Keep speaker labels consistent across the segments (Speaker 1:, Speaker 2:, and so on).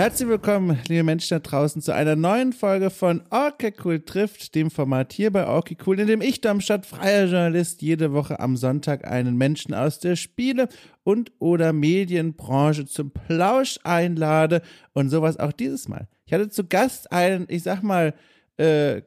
Speaker 1: Herzlich willkommen, liebe Menschen da draußen, zu einer neuen Folge von Orke Cool trifft, dem Format hier bei Orke Cool, in dem ich, Darmstadt, freier Journalist, jede Woche am Sonntag einen Menschen aus der Spiele- und oder Medienbranche zum Plausch einlade und sowas auch dieses Mal. Ich hatte zu Gast einen, ich sag mal, äh,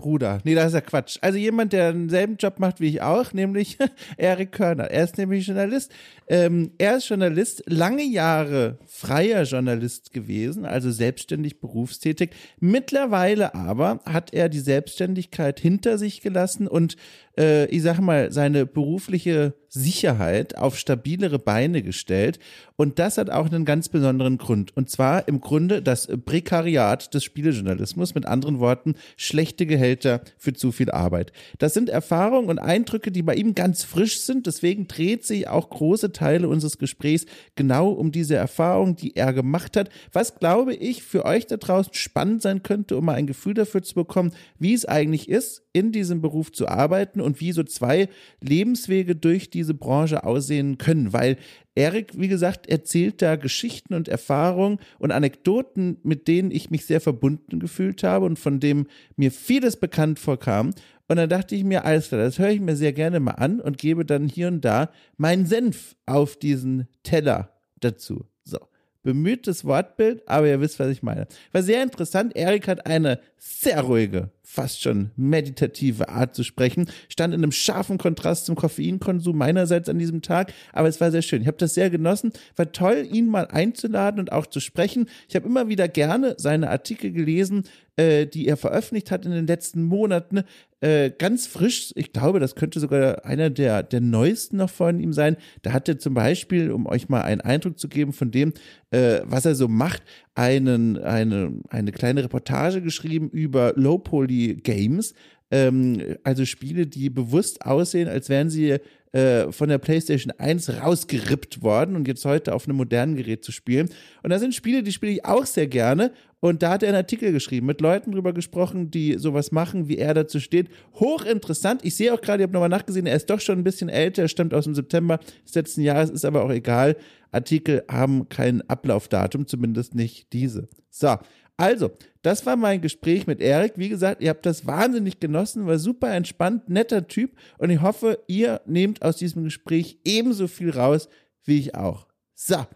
Speaker 1: Genossenschaftsbruder. Nee, das ist ja Quatsch. Also jemand, der denselben Job macht wie ich auch, nämlich Erik Körner. Er ist nämlich Journalist. Ähm, er ist Journalist, lange Jahre freier Journalist gewesen, also selbstständig berufstätig. Mittlerweile aber hat er die Selbstständigkeit hinter sich gelassen und äh, ich sag mal, seine berufliche Sicherheit auf stabilere Beine gestellt. Und das hat auch einen ganz besonderen Grund. Und zwar im Grunde das Prekariat des Spielejournalismus. Mit anderen Worten, schlechte Gehälter für zu viel Arbeit. Das sind Erfahrungen und Eindrücke, die bei ihm ganz frisch sind. Deswegen dreht sich auch große Teile unseres Gesprächs genau um diese Erfahrung, die er gemacht hat. Was, glaube ich, für euch da draußen spannend sein könnte, um mal ein Gefühl dafür zu bekommen, wie es eigentlich ist, in diesem Beruf zu arbeiten und wie so zwei Lebenswege durch diese Branche aussehen können, weil Erik, wie gesagt, erzählt da Geschichten und Erfahrungen und Anekdoten, mit denen ich mich sehr verbunden gefühlt habe und von dem mir vieles bekannt vorkam. Und dann dachte ich mir, alles klar, das höre ich mir sehr gerne mal an und gebe dann hier und da meinen Senf auf diesen Teller dazu. So. Bemühtes Wortbild, aber ihr wisst, was ich meine. War sehr interessant. Erik hat eine sehr ruhige, fast schon meditative Art zu sprechen. Stand in einem scharfen Kontrast zum Koffeinkonsum meinerseits an diesem Tag, aber es war sehr schön. Ich habe das sehr genossen. War toll, ihn mal einzuladen und auch zu sprechen. Ich habe immer wieder gerne seine Artikel gelesen, äh, die er veröffentlicht hat in den letzten Monaten. Äh, ganz frisch, ich glaube, das könnte sogar einer der, der neuesten noch von ihm sein. Da hat er zum Beispiel, um euch mal einen Eindruck zu geben von dem, äh, was er so macht, einen, eine, eine kleine Reportage geschrieben über Low-Poly-Games. Ähm, also Spiele, die bewusst aussehen, als wären sie äh, von der PlayStation 1 rausgerippt worden und jetzt heute auf einem modernen Gerät zu spielen. Und da sind Spiele, die spiele ich auch sehr gerne. Und da hat er einen Artikel geschrieben, mit Leuten drüber gesprochen, die sowas machen, wie er dazu steht. Hochinteressant. Ich sehe auch gerade, ich habe nochmal nachgesehen, er ist doch schon ein bisschen älter, er stammt aus dem September des letzten Jahres, ist aber auch egal. Artikel haben kein Ablaufdatum, zumindest nicht diese. So, also, das war mein Gespräch mit Erik. Wie gesagt, ihr habt das wahnsinnig genossen, war super entspannt, netter Typ und ich hoffe, ihr nehmt aus diesem Gespräch ebenso viel raus wie ich auch. So,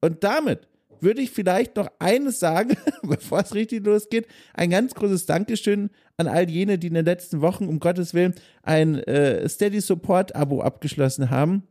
Speaker 1: und damit würde ich vielleicht noch eines sagen, bevor es richtig losgeht. Ein ganz großes Dankeschön an all jene, die in den letzten Wochen, um Gottes Willen, ein äh, Steady Support Abo abgeschlossen haben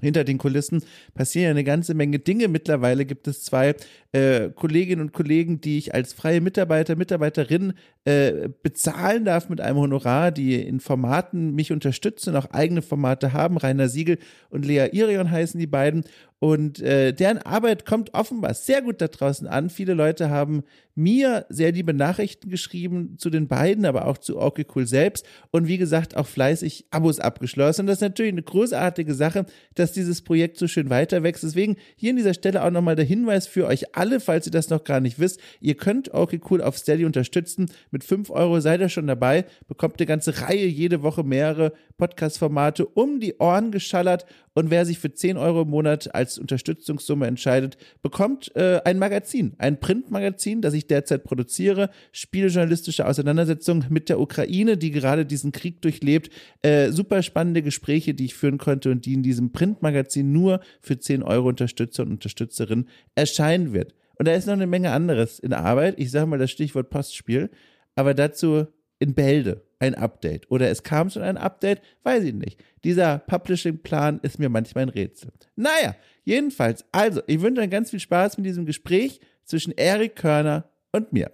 Speaker 1: hinter den Kulissen passieren eine ganze Menge Dinge. Mittlerweile gibt es zwei äh, Kolleginnen und Kollegen, die ich als freie Mitarbeiter, Mitarbeiterin äh, bezahlen darf mit einem Honorar, die in Formaten mich unterstützen, auch eigene Formate haben. Rainer Siegel und Lea Irion heißen die beiden. Und äh, deren Arbeit kommt offenbar sehr gut da draußen an. Viele Leute haben mir sehr liebe Nachrichten geschrieben zu den beiden, aber auch zu Okay Cool selbst. Und wie gesagt, auch fleißig Abos abgeschlossen. Und das ist natürlich eine großartige Sache, dass dieses Projekt so schön weiter wächst. Deswegen hier an dieser Stelle auch nochmal der Hinweis für euch alle, falls ihr das noch gar nicht wisst. Ihr könnt Okay Cool auf Steady unterstützen. Mit fünf Euro seid ihr schon dabei, bekommt eine ganze Reihe jede Woche mehrere Podcast-Formate um die Ohren geschallert. Und wer sich für 10 Euro im Monat als Unterstützungssumme entscheidet, bekommt äh, ein Magazin, ein Printmagazin, das ich derzeit produziere. Spieljournalistische Auseinandersetzung mit der Ukraine, die gerade diesen Krieg durchlebt. Äh, super spannende Gespräche, die ich führen konnte und die in diesem Printmagazin nur für 10 Euro Unterstützer und Unterstützerin erscheinen wird. Und da ist noch eine Menge anderes in Arbeit. Ich sage mal das Stichwort Postspiel. Aber dazu in Bälde ein Update. Oder es kam schon ein Update, weiß ich nicht. Dieser Publishing-Plan ist mir manchmal ein Rätsel. Naja, jedenfalls, also, ich wünsche euch ganz viel Spaß mit diesem Gespräch zwischen Erik Körner und mir.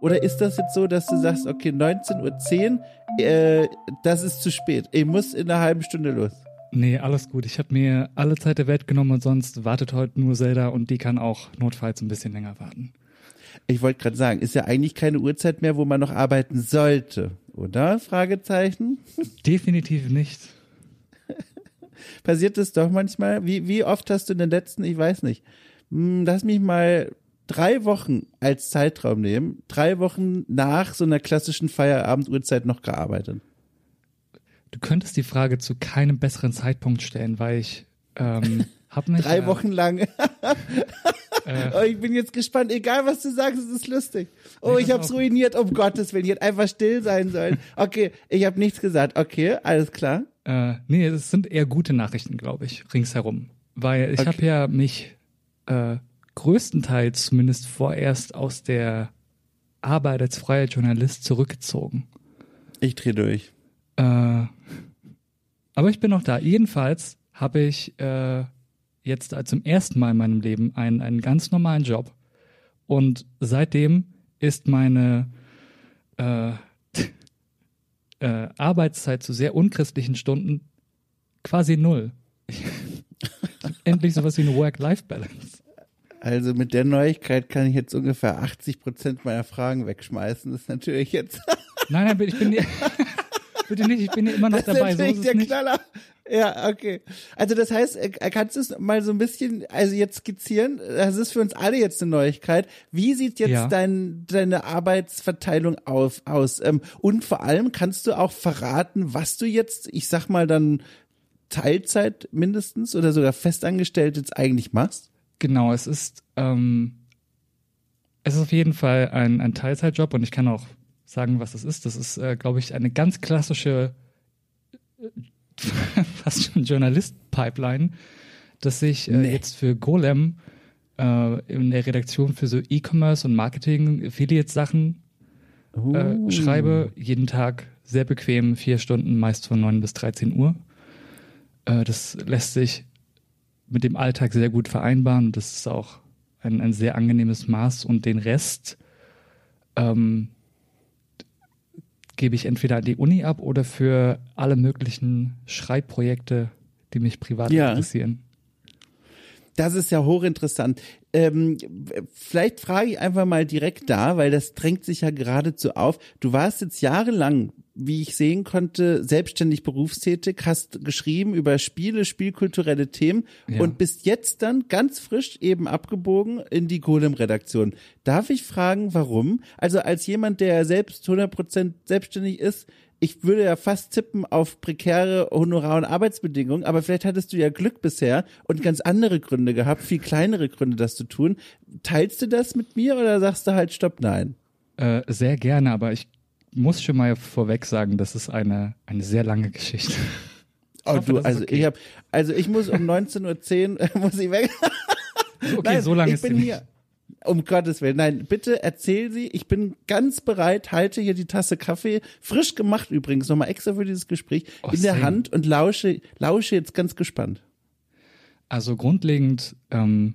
Speaker 1: Oder ist das jetzt so, dass du sagst, okay, 19.10 Uhr, äh, das ist zu spät. Ich muss in einer halben Stunde los.
Speaker 2: Nee, alles gut. Ich habe mir alle Zeit der Welt genommen und sonst wartet heute nur Zelda und die kann auch notfalls ein bisschen länger warten.
Speaker 1: Ich wollte gerade sagen, ist ja eigentlich keine Uhrzeit mehr, wo man noch arbeiten sollte, oder? Fragezeichen.
Speaker 2: Definitiv nicht.
Speaker 1: Passiert das doch manchmal? Wie, wie oft hast du in den letzten, ich weiß nicht, hm, lass mich mal drei Wochen als Zeitraum nehmen, drei Wochen nach so einer klassischen Feierabend-Uhrzeit noch gearbeitet?
Speaker 2: Du könntest die Frage zu keinem besseren Zeitpunkt stellen, weil ich ähm, hab mich
Speaker 1: Drei
Speaker 2: ja,
Speaker 1: Wochen lang.
Speaker 2: Äh,
Speaker 1: oh, ich bin jetzt gespannt. Egal, was du sagst, es ist lustig. Oh, ich hab's ruiniert. Um Gottes Willen. Ich hätte einfach still sein sollen. Okay, ich habe nichts gesagt. Okay, alles klar.
Speaker 2: Äh, nee, es sind eher gute Nachrichten, glaube ich, ringsherum. Weil ich
Speaker 1: Okay.
Speaker 2: habe ja mich äh, größtenteils zumindest vorerst aus der Arbeit als freier Journalist zurückgezogen.
Speaker 1: Ich dreh durch.
Speaker 2: Äh, aber ich bin noch da. Jedenfalls habe ich äh, jetzt zum ersten Mal in meinem Leben einen, einen ganz normalen Job. Und seitdem ist meine äh, äh, Arbeitszeit zu sehr unchristlichen Stunden quasi null. Endlich sowas wie eine Work-Life-Balance.
Speaker 1: Also mit der Neuigkeit kann ich jetzt ungefähr 80 Prozent meiner Fragen wegschmeißen. Das ist natürlich jetzt
Speaker 2: Nein, nein, ich bin bitte nicht, ich bin hier immer noch
Speaker 1: das ist
Speaker 2: dabei. So
Speaker 1: natürlich
Speaker 2: ist es
Speaker 1: der
Speaker 2: nicht.
Speaker 1: Knaller. Ja, okay. Also das heißt, äh, kannst du es mal so ein bisschen, also jetzt skizzieren? Das ist für uns alle jetzt eine Neuigkeit. Wie sieht jetzt
Speaker 2: Ja.
Speaker 1: dein, deine Arbeitsverteilung auf, aus? Ähm, und vor allem kannst du auch verraten, was du jetzt, ich sag mal dann Teilzeit mindestens oder sogar festangestellt jetzt eigentlich machst?
Speaker 2: Genau, es ist, ähm, es ist auf jeden Fall ein, ein Teilzeitjob und ich kann auch sagen, was es ist. Das ist, äh, glaube ich, eine ganz klassische, äh, fast schon Journalist-Pipeline, dass ich äh,
Speaker 1: Nee.
Speaker 2: jetzt für Golem äh, in der Redaktion für so E-Commerce und Marketing Affiliate-Sachen äh,
Speaker 1: Uh.
Speaker 2: schreibe. Jeden Tag sehr bequem, vier Stunden, meist von 9 bis 13 Uhr. Äh, das lässt sich mit dem Alltag sehr gut vereinbaren. Das ist auch ein, ein sehr angenehmes Maß. Und den Rest ähm, gebe ich entweder an die Uni ab oder für alle möglichen Schreibprojekte, die mich privat
Speaker 1: Ja.
Speaker 2: interessieren.
Speaker 1: Das ist ja hochinteressant. Ähm, vielleicht frage ich einfach mal direkt da, weil das drängt sich ja geradezu auf. Du warst jetzt jahrelang, wie ich sehen konnte, selbstständig berufstätig, hast geschrieben über Spiele, spielkulturelle Themen
Speaker 2: Ja.
Speaker 1: und bist jetzt dann ganz frisch eben abgebogen in die Golem-Redaktion. Darf ich fragen, warum? Also als jemand, der selbst 100% selbstständig ist, ich würde ja fast tippen auf prekäre Honorar- und Arbeitsbedingungen, aber vielleicht hattest du ja Glück bisher und ganz andere Gründe gehabt, viel kleinere Gründe, das zu tun. Teilst du das mit mir oder sagst du halt Stopp, nein?
Speaker 2: Äh, sehr gerne, aber ich muss schon mal vorweg sagen, das ist eine, eine sehr lange Geschichte.
Speaker 1: Oh,
Speaker 2: hoffe,
Speaker 1: du, also
Speaker 2: okay.
Speaker 1: ich hab, also ich muss um 19.10 Uhr muss ich weg.
Speaker 2: Okay,
Speaker 1: Nein,
Speaker 2: so lange
Speaker 1: ich
Speaker 2: ist sie
Speaker 1: bin
Speaker 2: nicht.
Speaker 1: hier. Um Gottes Willen. Nein, bitte erzähl sie. Ich bin ganz bereit, halte hier die Tasse Kaffee, frisch gemacht übrigens, nochmal extra für dieses Gespräch,
Speaker 2: Oh,
Speaker 1: in der
Speaker 2: same.
Speaker 1: Hand und lausche, lausche jetzt ganz gespannt.
Speaker 2: Also grundlegend ähm,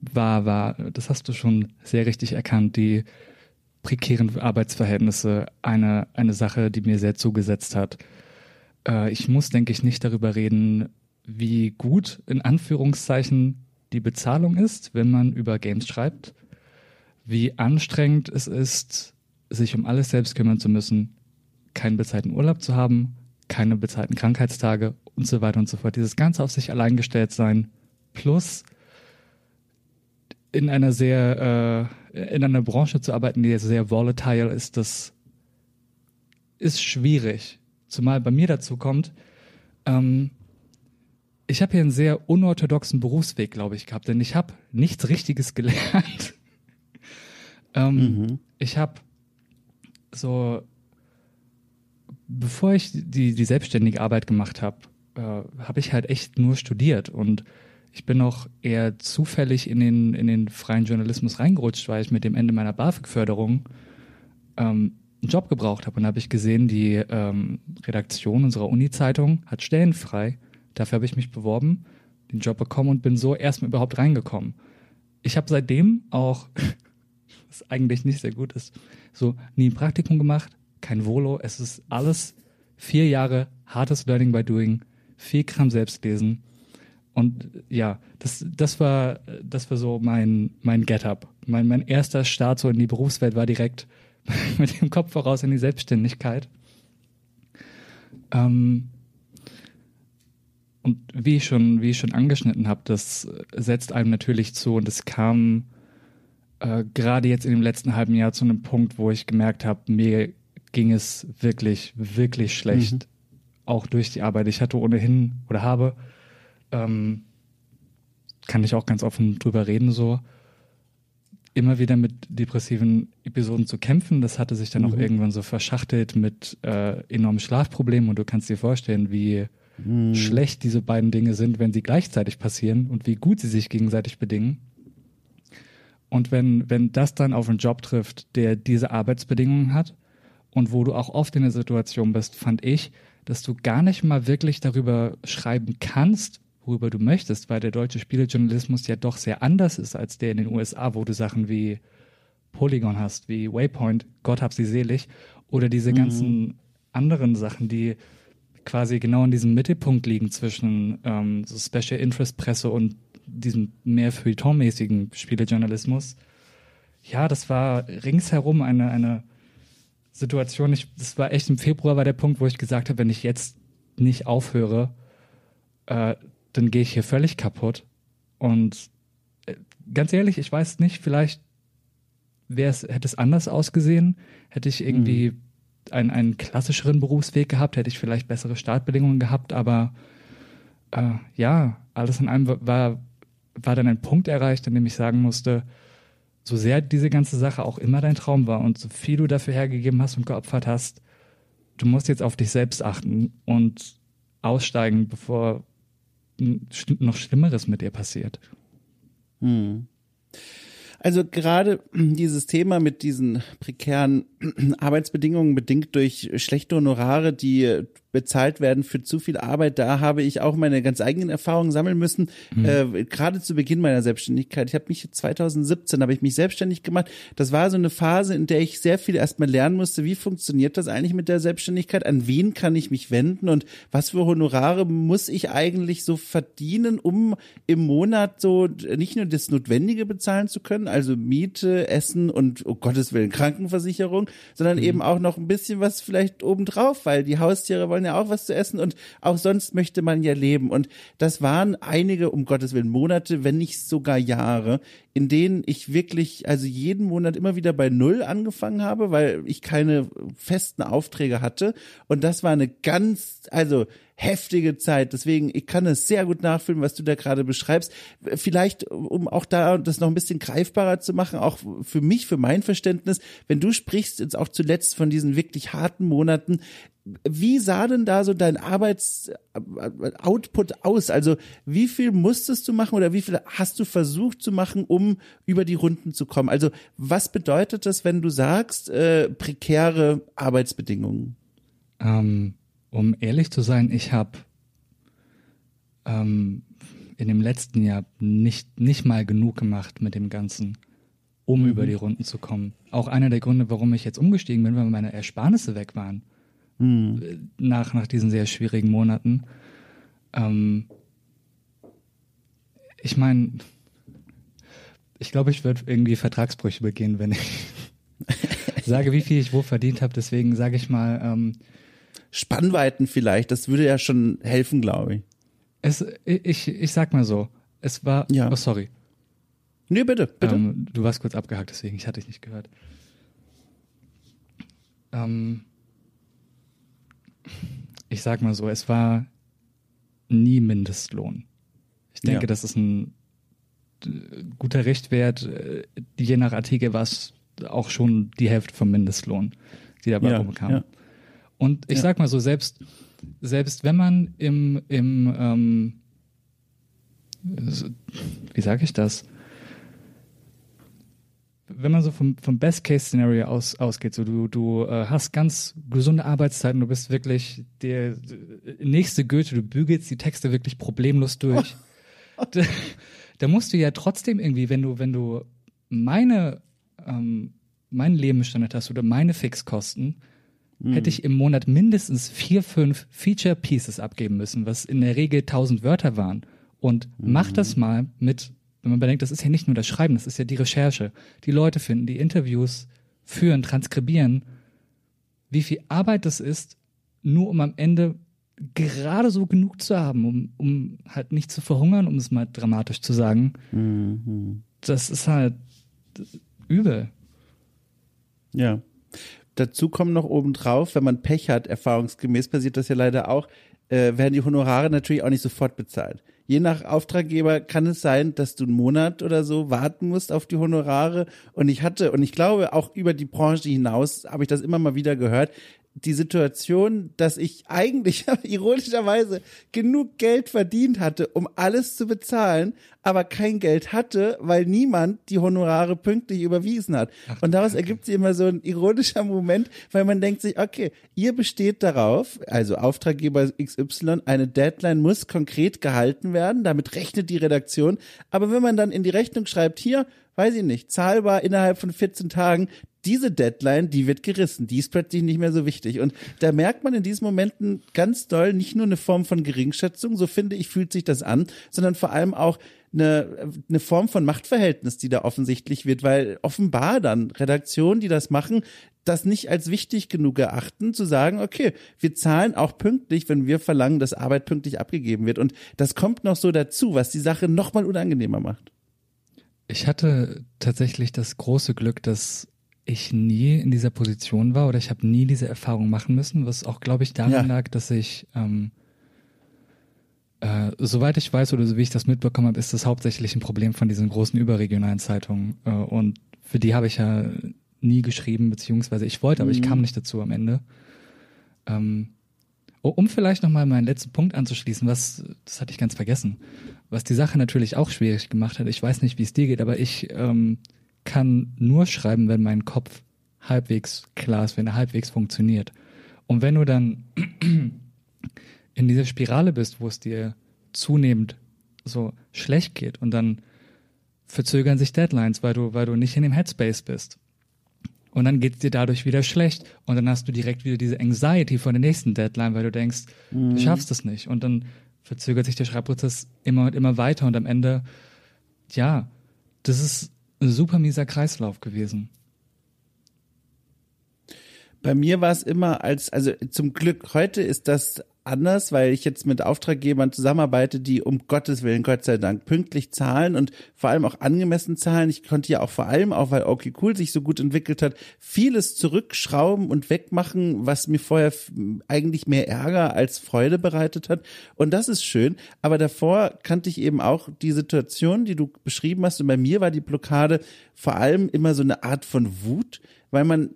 Speaker 2: war, war, das hast du schon sehr richtig erkannt, die prekären Arbeitsverhältnisse eine, eine Sache, die mir sehr zugesetzt hat. Äh, ich muss, denke ich, nicht darüber reden, wie gut in Anführungszeichen die Bezahlung ist, wenn man über Games schreibt, wie anstrengend es ist, sich um alles selbst kümmern zu müssen, keinen bezahlten Urlaub zu haben, keine bezahlten Krankheitstage und so weiter und so fort. Dieses Ganze auf sich allein gestellt sein, plus in einer sehr, äh, in einer Branche zu arbeiten, die sehr volatile ist, das ist schwierig. Zumal bei mir dazu kommt, ähm, ich habe hier einen sehr unorthodoxen Berufsweg, glaube ich, gehabt, denn ich habe nichts Richtiges gelernt. ähm, Ich habe so, bevor ich die, die selbstständige Arbeit gemacht habe, äh, habe ich halt echt nur studiert und ich bin auch eher zufällig in den, in den freien Journalismus reingerutscht, weil ich mit dem Ende meiner BAföG-Förderung ähm, einen Job gebraucht habe. Und da habe ich gesehen, die ähm, Redaktion unserer Uni-Zeitung hat Stellen frei. Dafür habe ich mich beworben, den Job bekommen und bin so erstmal überhaupt reingekommen. Ich habe seitdem auch, was eigentlich nicht sehr gut ist, so nie ein Praktikum gemacht, kein Volo. Es ist alles vier Jahre hartes Learning by Doing, viel Kram selbst lesen. Und ja, das, das war, das war so mein, mein Get-up. Mein, mein erster Start so in die Berufswelt war direkt mit dem Kopf voraus in die Selbstständigkeit. Ähm, und wie ich schon, wie ich schon angeschnitten habe, das setzt einem natürlich zu und es kam äh, gerade jetzt in dem letzten halben Jahr zu einem Punkt, wo ich gemerkt habe, mir ging es wirklich, wirklich schlecht. auch durch die Arbeit. Ich hatte ohnehin oder habe, ähm, kann ich auch ganz offen drüber reden, so immer wieder mit depressiven Episoden zu kämpfen. Das hatte sich dann mhm. auch irgendwann so verschachtelt mit äh, enormen Schlafproblemen und du kannst dir vorstellen, wie mhm. schlecht diese beiden Dinge sind, wenn sie gleichzeitig passieren und wie gut sie sich gegenseitig bedingen. Und wenn, wenn das dann auf einen Job trifft, der diese Arbeitsbedingungen hat und wo du auch oft in der Situation bist, fand ich, dass du gar nicht mal wirklich darüber schreiben kannst, worüber du möchtest, weil der deutsche Spielejournalismus ja doch sehr anders ist als der in den USA, wo du Sachen wie Polygon hast, wie Waypoint, Gott hab sie selig, oder diese mhm. ganzen anderen Sachen, die quasi genau in diesem Mittelpunkt liegen zwischen ähm, so Special Interest Presse und diesem mehr feuilletonmäßigen Spielejournalismus. Ja, das war ringsherum eine, eine Situation. Ich, das war echt im Februar war der Punkt, wo ich gesagt habe, wenn ich jetzt nicht aufhöre, äh, dann gehe ich hier völlig kaputt. Und äh, ganz ehrlich, ich weiß nicht, vielleicht wäre es, hätte es anders ausgesehen, hätte ich irgendwie mhm. einen, einen klassischeren Berufsweg gehabt, hätte ich vielleicht bessere Startbedingungen gehabt, aber äh, ja, alles in allem war, war dann ein Punkt erreicht, an dem ich sagen musste, so sehr diese ganze Sache auch immer dein Traum war und so viel du dafür hergegeben hast und geopfert hast, du musst jetzt auf dich selbst achten und aussteigen, bevor noch Schlimmeres mit ihr passiert.
Speaker 1: Hm. Also gerade dieses Thema mit diesen prekären Arbeitsbedingungen bedingt durch schlechte Honorare, die bezahlt werden für zu viel Arbeit. Da habe ich auch meine ganz eigenen Erfahrungen sammeln müssen. Mhm. Äh, gerade zu Beginn meiner Selbstständigkeit. Ich habe mich 2017 habe ich mich selbstständig gemacht. Das war so eine Phase, in der ich sehr viel erstmal lernen musste. Wie funktioniert das eigentlich mit der Selbstständigkeit? An wen kann ich mich wenden und was für Honorare muss ich eigentlich so verdienen, um im Monat so nicht nur das Notwendige bezahlen zu können, also Miete, Essen und oh Gottes Willen Krankenversicherung, sondern mhm. eben auch noch ein bisschen was vielleicht obendrauf, weil die Haustiere wollen ja auch was zu essen und auch sonst möchte man ja leben. Und das waren einige, um Gottes Willen, Monate, wenn nicht sogar Jahre, in denen ich wirklich, also jeden Monat immer wieder bei Null angefangen habe, weil ich keine festen Aufträge hatte. Und das war eine ganz, also heftige Zeit. Deswegen, ich kann es sehr gut nachfühlen, was du da gerade beschreibst. Vielleicht, um auch da das noch ein bisschen greifbarer zu machen, auch für mich, für mein Verständnis, wenn du sprichst jetzt auch zuletzt von diesen wirklich harten Monaten, wie sah denn da so dein Arbeitsoutput aus? Also wie viel musstest du machen oder wie viel hast du versucht zu machen, um über die Runden zu kommen? Also was bedeutet das, wenn du sagst, äh, prekäre Arbeitsbedingungen?
Speaker 2: Ähm, um ehrlich zu sein, ich habe ähm, in dem letzten Jahr nicht, nicht mal genug gemacht mit dem Ganzen, um mhm. über die Runden zu kommen. Auch einer der Gründe, warum ich jetzt umgestiegen bin, weil meine Ersparnisse weg waren. Mhm. Nach, nach diesen sehr schwierigen Monaten. Ähm, ich meine, ich glaube, ich würde irgendwie Vertragsbrüche begehen, wenn ich sage, wie viel ich wo verdient habe. Deswegen sage ich mal, ähm,
Speaker 1: Spannweiten vielleicht, das würde ja schon helfen, glaube ich.
Speaker 2: Es, ich, ich sag mal so, es war, ja. oh sorry.
Speaker 1: Nee, bitte, bitte.
Speaker 2: Ähm, du warst kurz abgehakt, deswegen, ich hatte dich nicht gehört. Ähm, ich sag mal so, es war nie Mindestlohn. Ich denke, ja. das ist ein guter Richtwert. Äh, je nach Artikel war es auch schon die Hälfte vom Mindestlohn, die dabei ja, rumkam. Ja. Und ich ja. sag mal so, selbst, selbst wenn man im, im ähm, wie sage ich das? Wenn man so vom, vom Best-Case-Szenario aus, ausgeht, so du, du äh, hast ganz gesunde Arbeitszeiten, du bist wirklich der nächste Goethe, du bügelst die Texte wirklich problemlos durch. da, da, musst du ja trotzdem irgendwie, wenn du, wenn du meine, ähm, meinen Lebensstandard hast oder meine Fixkosten, hätte ich im Monat mindestens vier, fünf Feature Pieces abgeben müssen, was in der Regel tausend Wörter waren. Und mhm. mach das mal mit, wenn man bedenkt, das ist ja nicht nur das Schreiben, das ist ja die Recherche, die Leute finden, die Interviews führen, transkribieren, wie viel Arbeit das ist, nur um am Ende gerade so genug zu haben, um, um halt nicht zu verhungern, um es mal dramatisch zu sagen. Mhm. Das ist halt übel.
Speaker 1: Ja. dazu kommen noch obendrauf, wenn man Pech hat, erfahrungsgemäß passiert das ja leider auch, äh, werden die Honorare natürlich auch nicht sofort bezahlt. Je nach Auftraggeber kann es sein, dass du einen Monat oder so warten musst auf die Honorare. Und ich hatte, und ich glaube auch über die Branche hinaus, habe ich das immer mal wieder gehört, die Situation, dass ich eigentlich ironischerweise genug Geld verdient hatte, um alles zu bezahlen, aber kein Geld hatte, weil niemand die Honorare pünktlich überwiesen hat. Ach, und daraus ergibt sich immer so ein ironischer Moment, weil man denkt sich, okay, ihr besteht darauf, also Auftraggeber XY, eine Deadline muss konkret gehalten werden, damit rechnet die Redaktion. Aber wenn man dann in die Rechnung schreibt, hier, weiß ich nicht, zahlbar innerhalb von 14 Tagen, diese Deadline, die wird gerissen, die ist plötzlich nicht mehr so wichtig. Und da merkt man in diesen Momenten ganz doll nicht nur eine Form von Geringschätzung, so finde ich, fühlt sich das an, sondern vor allem auch eine, eine Form von Machtverhältnis, die da offensichtlich wird, weil offenbar dann Redaktionen, die das machen, das nicht als wichtig genug erachten, zu sagen, okay, wir zahlen auch pünktlich, wenn wir verlangen, dass Arbeit pünktlich abgegeben wird. Und das kommt noch so dazu, was die Sache nochmal unangenehmer macht.
Speaker 2: Ich hatte tatsächlich das große Glück, dass ich nie in dieser Position war oder ich habe nie diese Erfahrung machen müssen, was auch, glaube ich, daran ja. lag, dass ich, ähm, äh, soweit ich weiß oder so wie ich das mitbekommen habe, ist das hauptsächlich ein Problem von diesen großen überregionalen Zeitungen. Äh, und für die habe ich ja nie geschrieben, beziehungsweise ich wollte, aber mhm. ich kam nicht dazu am Ende. Ähm, um vielleicht nochmal meinen letzten Punkt anzuschließen, was, das hatte ich ganz vergessen, was die Sache natürlich auch schwierig gemacht hat. Ich weiß nicht, wie es dir geht, aber ich ähm, kann nur schreiben, wenn mein Kopf halbwegs klar ist, wenn er halbwegs funktioniert. Und wenn du dann in dieser Spirale bist, wo es dir zunehmend so schlecht geht und dann verzögern sich Deadlines, weil du, weil du nicht in dem Headspace bist. Und dann geht es dir dadurch wieder schlecht. Und dann hast du direkt wieder diese Anxiety vor der nächsten Deadline, weil du denkst, mhm. du schaffst es nicht. Und dann verzögert sich der Schreibprozess immer und immer weiter. Und am Ende, ja, das ist ein super mieser Kreislauf gewesen.
Speaker 1: Bei mir war es immer als, also zum Glück, heute ist das anders, weil ich jetzt mit Auftraggebern zusammenarbeite, die um Gottes Willen, Gott sei Dank, pünktlich zahlen und vor allem auch angemessen zahlen. Ich konnte ja auch vor allem, auch weil okay cool sich so gut entwickelt hat, vieles zurückschrauben und wegmachen, was mir vorher eigentlich mehr Ärger als Freude bereitet hat. Und das ist schön. Aber davor kannte ich eben auch die Situation, die du beschrieben hast. Und bei mir war die Blockade vor allem immer so eine Art von Wut, weil man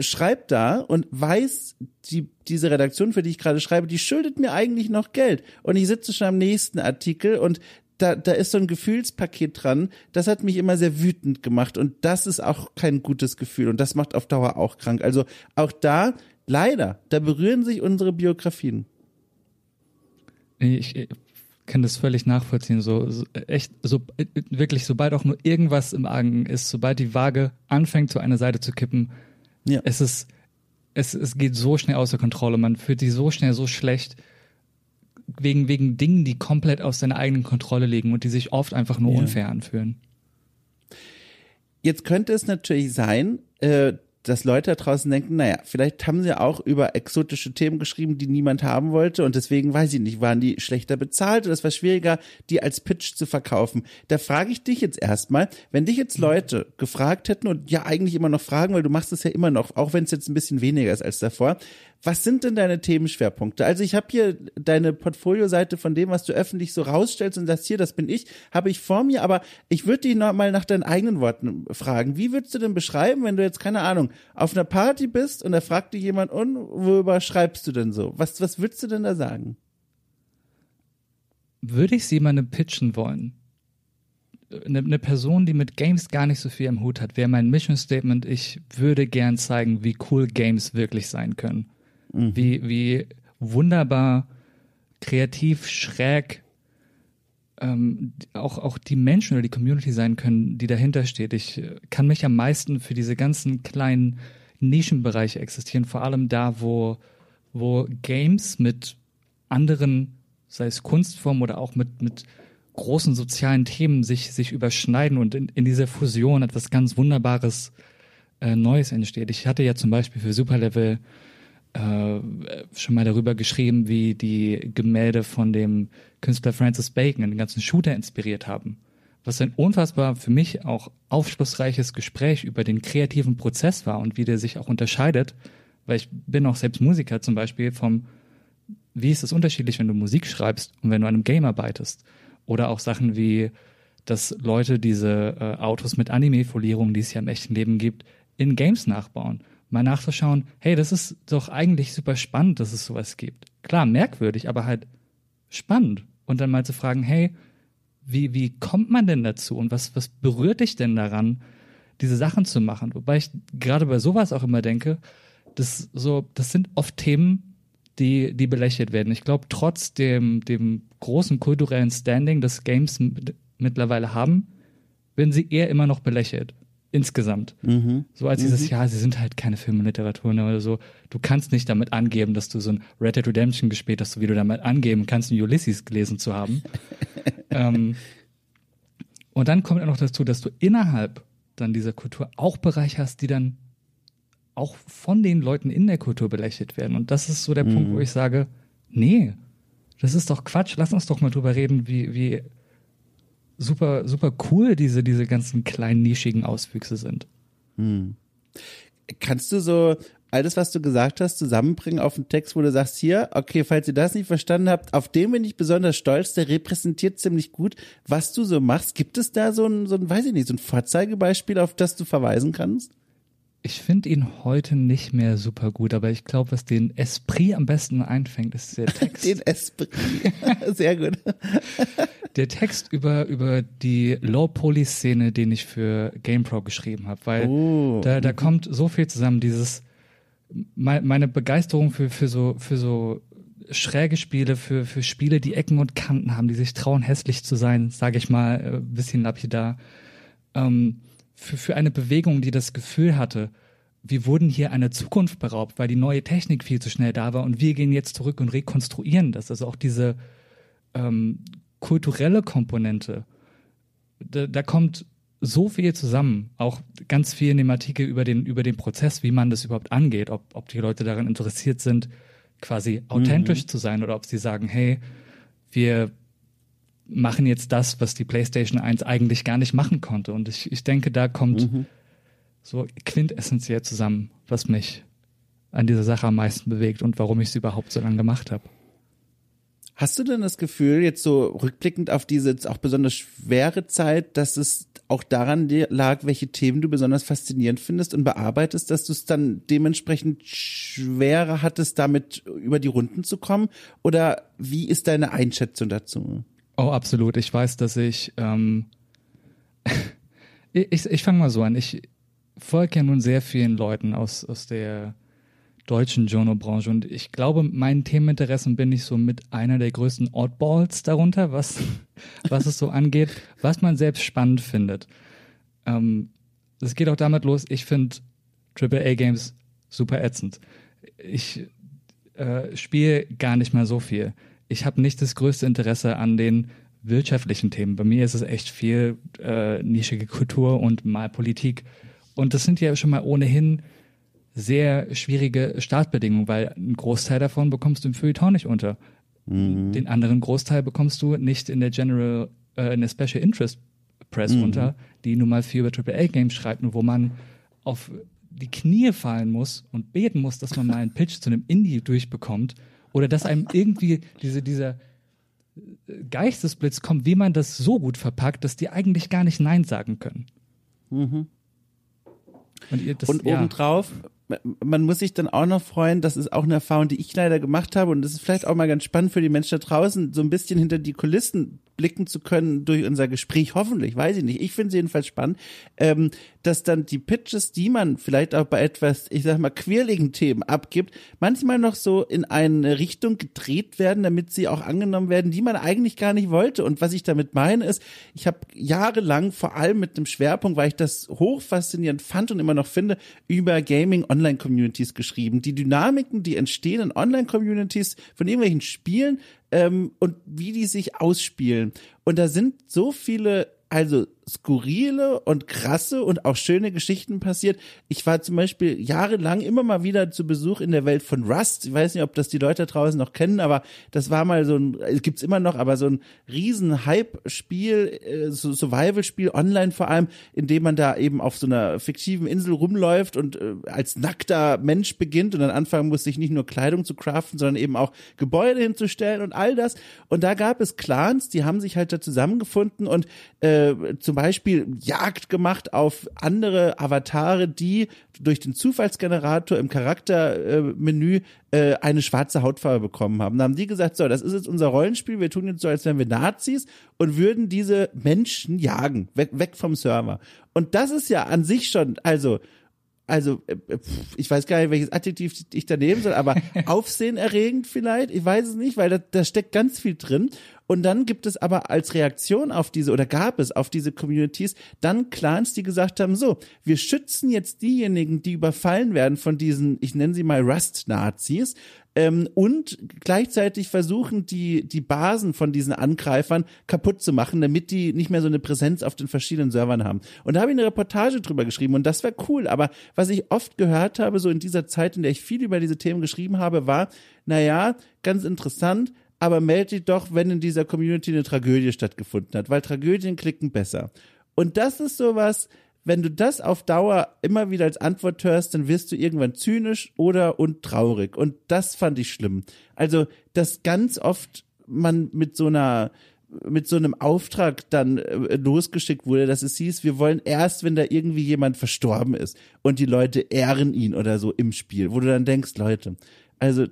Speaker 1: schreibt da und weiß, die, diese Redaktion, für die ich gerade schreibe, die schuldet mir eigentlich noch Geld. Und ich sitze schon am nächsten Artikel und da, da ist so ein Gefühlspaket dran. Das hat mich immer sehr wütend gemacht. Und das ist auch kein gutes Gefühl. Und das macht auf Dauer auch krank. Also auch da, leider, da berühren sich unsere Biografien.
Speaker 2: Ich, kann das völlig nachvollziehen. So, so echt, so wirklich, sobald auch nur irgendwas im Argen ist, sobald die Waage anfängt, zu einer Seite zu kippen, ja. Es ist, es, es geht so schnell außer Kontrolle. Man fühlt sich so schnell so schlecht wegen, wegen Dingen, die komplett aus seiner eigenen Kontrolle liegen und die sich oft einfach nur ja. unfair anfühlen.
Speaker 1: Jetzt könnte es natürlich sein, äh, dass Leute da draußen denken, naja, vielleicht haben sie auch über exotische Themen geschrieben, die niemand haben wollte und deswegen, weiß ich nicht, waren die schlechter bezahlt oder es war schwieriger, die als Pitch zu verkaufen. Da frage ich dich jetzt erstmal, wenn dich jetzt Leute gefragt hätten und ja eigentlich immer noch fragen, weil du machst es ja immer noch, auch wenn es jetzt ein bisschen weniger ist als davor, was sind denn deine Themenschwerpunkte? Also ich habe hier deine Portfolioseite von dem, was du öffentlich so rausstellst und sagst, hier, das bin ich, habe ich vor mir, aber ich würde dich noch mal nach deinen eigenen Worten fragen. Wie würdest du denn beschreiben, wenn du jetzt, keine Ahnung, auf einer Party bist und da fragt dich jemand, und worüber schreibst du denn so? Was, was würdest du denn da sagen?
Speaker 2: Würde ich sie jemandem pitchen wollen? Eine, eine Person, die mit Games gar nicht so viel am Hut hat, wäre mein Mission Statement, ich würde gern zeigen, wie cool Games wirklich sein können mhm. wie, wie wunderbar kreativ, schräg ähm, auch, auch die Menschen oder die Community sein können, die dahinter steht. Ich äh, kann mich am meisten für diese ganzen kleinen Nischenbereiche existieren, vor allem da, wo, wo Games mit anderen, sei es Kunstformen oder auch mit, mit großen sozialen Themen sich, sich überschneiden und in, in dieser Fusion etwas ganz Wunderbares äh, Neues entsteht. Ich hatte ja zum Beispiel für Superlevel äh, schon mal darüber geschrieben, wie die Gemälde von dem Künstler Francis Bacon den ganzen Shooter inspiriert haben. was ein unfassbar für mich auch aufschlussreiches Gespräch über den kreativen Prozess war und wie der sich auch unterscheidet, weil ich bin auch selbst Musiker zum Beispiel vom, wie ist es unterschiedlich, wenn du Musik schreibst und wenn du an einem Game arbeitest oder auch Sachen wie, dass Leute diese äh, Autos mit Anime-Folierungen, die es ja im echten Leben gibt, in Games nachbauen. Mal nachzuschauen, hey, das ist doch eigentlich super spannend, dass es sowas gibt. Klar, merkwürdig, aber halt spannend. Und dann mal zu fragen, hey, wie, wie kommt man denn dazu und was, was berührt dich denn daran, diese Sachen zu machen? Wobei ich gerade bei sowas auch immer denke, das so, das sind oft Themen, die, die belächelt werden. Ich glaube, trotz dem, dem großen kulturellen Standing, das Games mittlerweile haben, werden sie eher immer noch belächelt. Insgesamt. Mhm. So als dieses, mhm. ja, sie sind halt keine Film und Literatur ne, oder so. Du kannst nicht damit angeben, dass du so ein Red Dead Redemption gespielt hast, wie du damit angeben kannst, ein Ulysses gelesen zu haben. ähm, und dann kommt auch noch dazu, dass du innerhalb dann dieser Kultur auch Bereiche hast, die dann auch von den Leuten in der Kultur belächelt werden. Und das ist so der mhm. Punkt, wo ich sage, nee, das ist doch Quatsch. Lass uns doch mal drüber reden, wie, wie super, super cool diese, diese ganzen kleinen nischigen Auswüchse sind.
Speaker 1: Hm. Kannst du so alles, was du gesagt hast, zusammenbringen auf einen Text, wo du sagst, hier, okay, falls ihr das nicht verstanden habt, auf den bin ich besonders stolz, der repräsentiert ziemlich gut, was du so machst. Gibt es da so ein, so ein, weiß ich nicht, so ein Vorzeigebeispiel, auf das du verweisen kannst?
Speaker 2: Ich finde ihn heute nicht mehr super gut, aber ich glaube, was den Esprit am besten einfängt, ist der Text.
Speaker 1: den Esprit. Sehr gut.
Speaker 2: der Text über, über die Low-Poly-Szene, den ich für GamePro geschrieben habe, weil oh. da, da kommt so viel zusammen, dieses meine Begeisterung für, für so, für so schräge Spiele, für, für Spiele, die Ecken und Kanten haben, die sich trauen, hässlich zu sein, sage ich mal, ein äh, bisschen lapidar. Ähm, für, für eine Bewegung, die das Gefühl hatte, wir wurden hier einer Zukunft beraubt, weil die neue Technik viel zu schnell da war und wir gehen jetzt zurück und rekonstruieren das. Also auch diese ähm, kulturelle Komponente, da, da kommt so viel zusammen, auch ganz viel in dem Artikel über den, über den Prozess, wie man das überhaupt angeht, ob, ob die Leute daran interessiert sind, quasi authentisch mhm. zu sein oder ob sie sagen, hey, wir machen jetzt das, was die PlayStation 1 eigentlich gar nicht machen konnte. Und ich, ich denke, da kommt mhm. so quintessentiell zusammen, was mich an dieser Sache am meisten bewegt und warum ich sie überhaupt so lange gemacht habe.
Speaker 1: Hast du denn das Gefühl, jetzt so rückblickend auf diese auch besonders schwere Zeit, dass es auch daran lag, welche Themen du besonders faszinierend findest und bearbeitest, dass du es dann dementsprechend schwerer hattest, damit über die Runden zu kommen? Oder wie ist deine Einschätzung dazu?
Speaker 2: Oh, absolut. Ich weiß, dass ich, ähm, ich, ich fange mal so an. Ich folge ja nun sehr vielen Leuten aus, aus der deutschen Journal-Branche und ich glaube, meinen Themeninteressen bin ich so mit einer der größten Oddballs darunter, was, was es so angeht, was man selbst spannend findet. Ähm, es geht auch damit los, ich finde AAA-Games super ätzend. Ich äh, spiele gar nicht mal so viel ich habe nicht das größte Interesse an den wirtschaftlichen Themen. Bei mir ist es echt viel äh, nischige Kultur und mal Politik. Und das sind ja schon mal ohnehin sehr schwierige Startbedingungen, weil einen Großteil davon bekommst du im Feuilleton nicht unter. Mhm. Den anderen Großteil bekommst du nicht in der General, äh, in der Special Interest Press mhm. unter, die nun mal viel über AAA-Games schreibt und wo man auf die Knie fallen muss und beten muss, dass man mal einen Pitch zu einem Indie durchbekommt oder dass einem irgendwie diese, dieser Geistesblitz kommt, wie man das so gut verpackt, dass die eigentlich gar nicht Nein sagen können.
Speaker 1: Mhm. Und, ihr, das, und ja. obendrauf man muss sich dann auch noch freuen, das ist auch eine Erfahrung, die ich leider gemacht habe und das ist vielleicht auch mal ganz spannend für die Menschen da draußen, so ein bisschen hinter die Kulissen blicken zu können durch unser Gespräch, hoffentlich, weiß ich nicht. Ich finde es jedenfalls spannend, ähm, dass dann die Pitches, die man vielleicht auch bei etwas, ich sag mal, quirligen Themen abgibt, manchmal noch so in eine Richtung gedreht werden, damit sie auch angenommen werden, die man eigentlich gar nicht wollte. Und was ich damit meine ist, ich habe jahrelang vor allem mit dem Schwerpunkt, weil ich das hochfaszinierend fand und immer noch finde, über Gaming Online-Communities geschrieben. Die Dynamiken, die entstehen in Online-Communities von irgendwelchen Spielen ähm, und wie die sich ausspielen. Und da sind so viele, also skurrile und krasse und auch schöne Geschichten passiert. Ich war zum Beispiel jahrelang immer mal wieder zu Besuch in der Welt von Rust. Ich weiß nicht, ob das die Leute draußen noch kennen, aber das war mal so ein, es gibt's immer noch, aber so ein riesen Hype-Spiel, äh, so Survival-Spiel, online vor allem, in dem man da eben auf so einer fiktiven Insel rumläuft und äh, als nackter Mensch beginnt und dann anfangen muss, sich nicht nur Kleidung zu craften, sondern eben auch Gebäude hinzustellen und all das. Und da gab es Clans, die haben sich halt da zusammengefunden und äh, zum Beispiel Jagd gemacht auf andere Avatare, die durch den Zufallsgenerator im Charaktermenü äh, eine schwarze Hautfarbe bekommen haben. Da haben die gesagt, so, das ist jetzt unser Rollenspiel, wir tun jetzt so, als wären wir Nazis und würden diese Menschen jagen, weg, weg vom Server. Und das ist ja an sich schon, also also äh, ich weiß gar nicht, welches Adjektiv ich da nehmen soll, aber aufsehenerregend vielleicht, ich weiß es nicht, weil da, da steckt ganz viel drin. Und dann gibt es aber als Reaktion auf diese, oder gab es auf diese Communities dann Clans, die gesagt haben, so, wir schützen jetzt diejenigen, die überfallen werden von diesen, ich nenne sie mal Rust-Nazis, ähm, und gleichzeitig versuchen die die Basen von diesen Angreifern kaputt zu machen, damit die nicht mehr so eine Präsenz auf den verschiedenen Servern haben. Und da habe ich eine Reportage drüber geschrieben und das war cool. Aber was ich oft gehört habe, so in dieser Zeit, in der ich viel über diese Themen geschrieben habe, war, naja, ganz interessant, aber melde dich doch, wenn in dieser Community eine Tragödie stattgefunden hat, weil Tragödien klicken besser. Und das ist sowas, wenn du das auf Dauer immer wieder als Antwort hörst, dann wirst du irgendwann zynisch oder und traurig. Und das fand ich schlimm. Also, dass ganz oft man mit so einer mit so einem Auftrag dann äh, losgeschickt wurde, dass es hieß, wir wollen erst, wenn da irgendwie jemand verstorben ist und die Leute ehren ihn oder so im Spiel, wo du dann denkst, Leute, also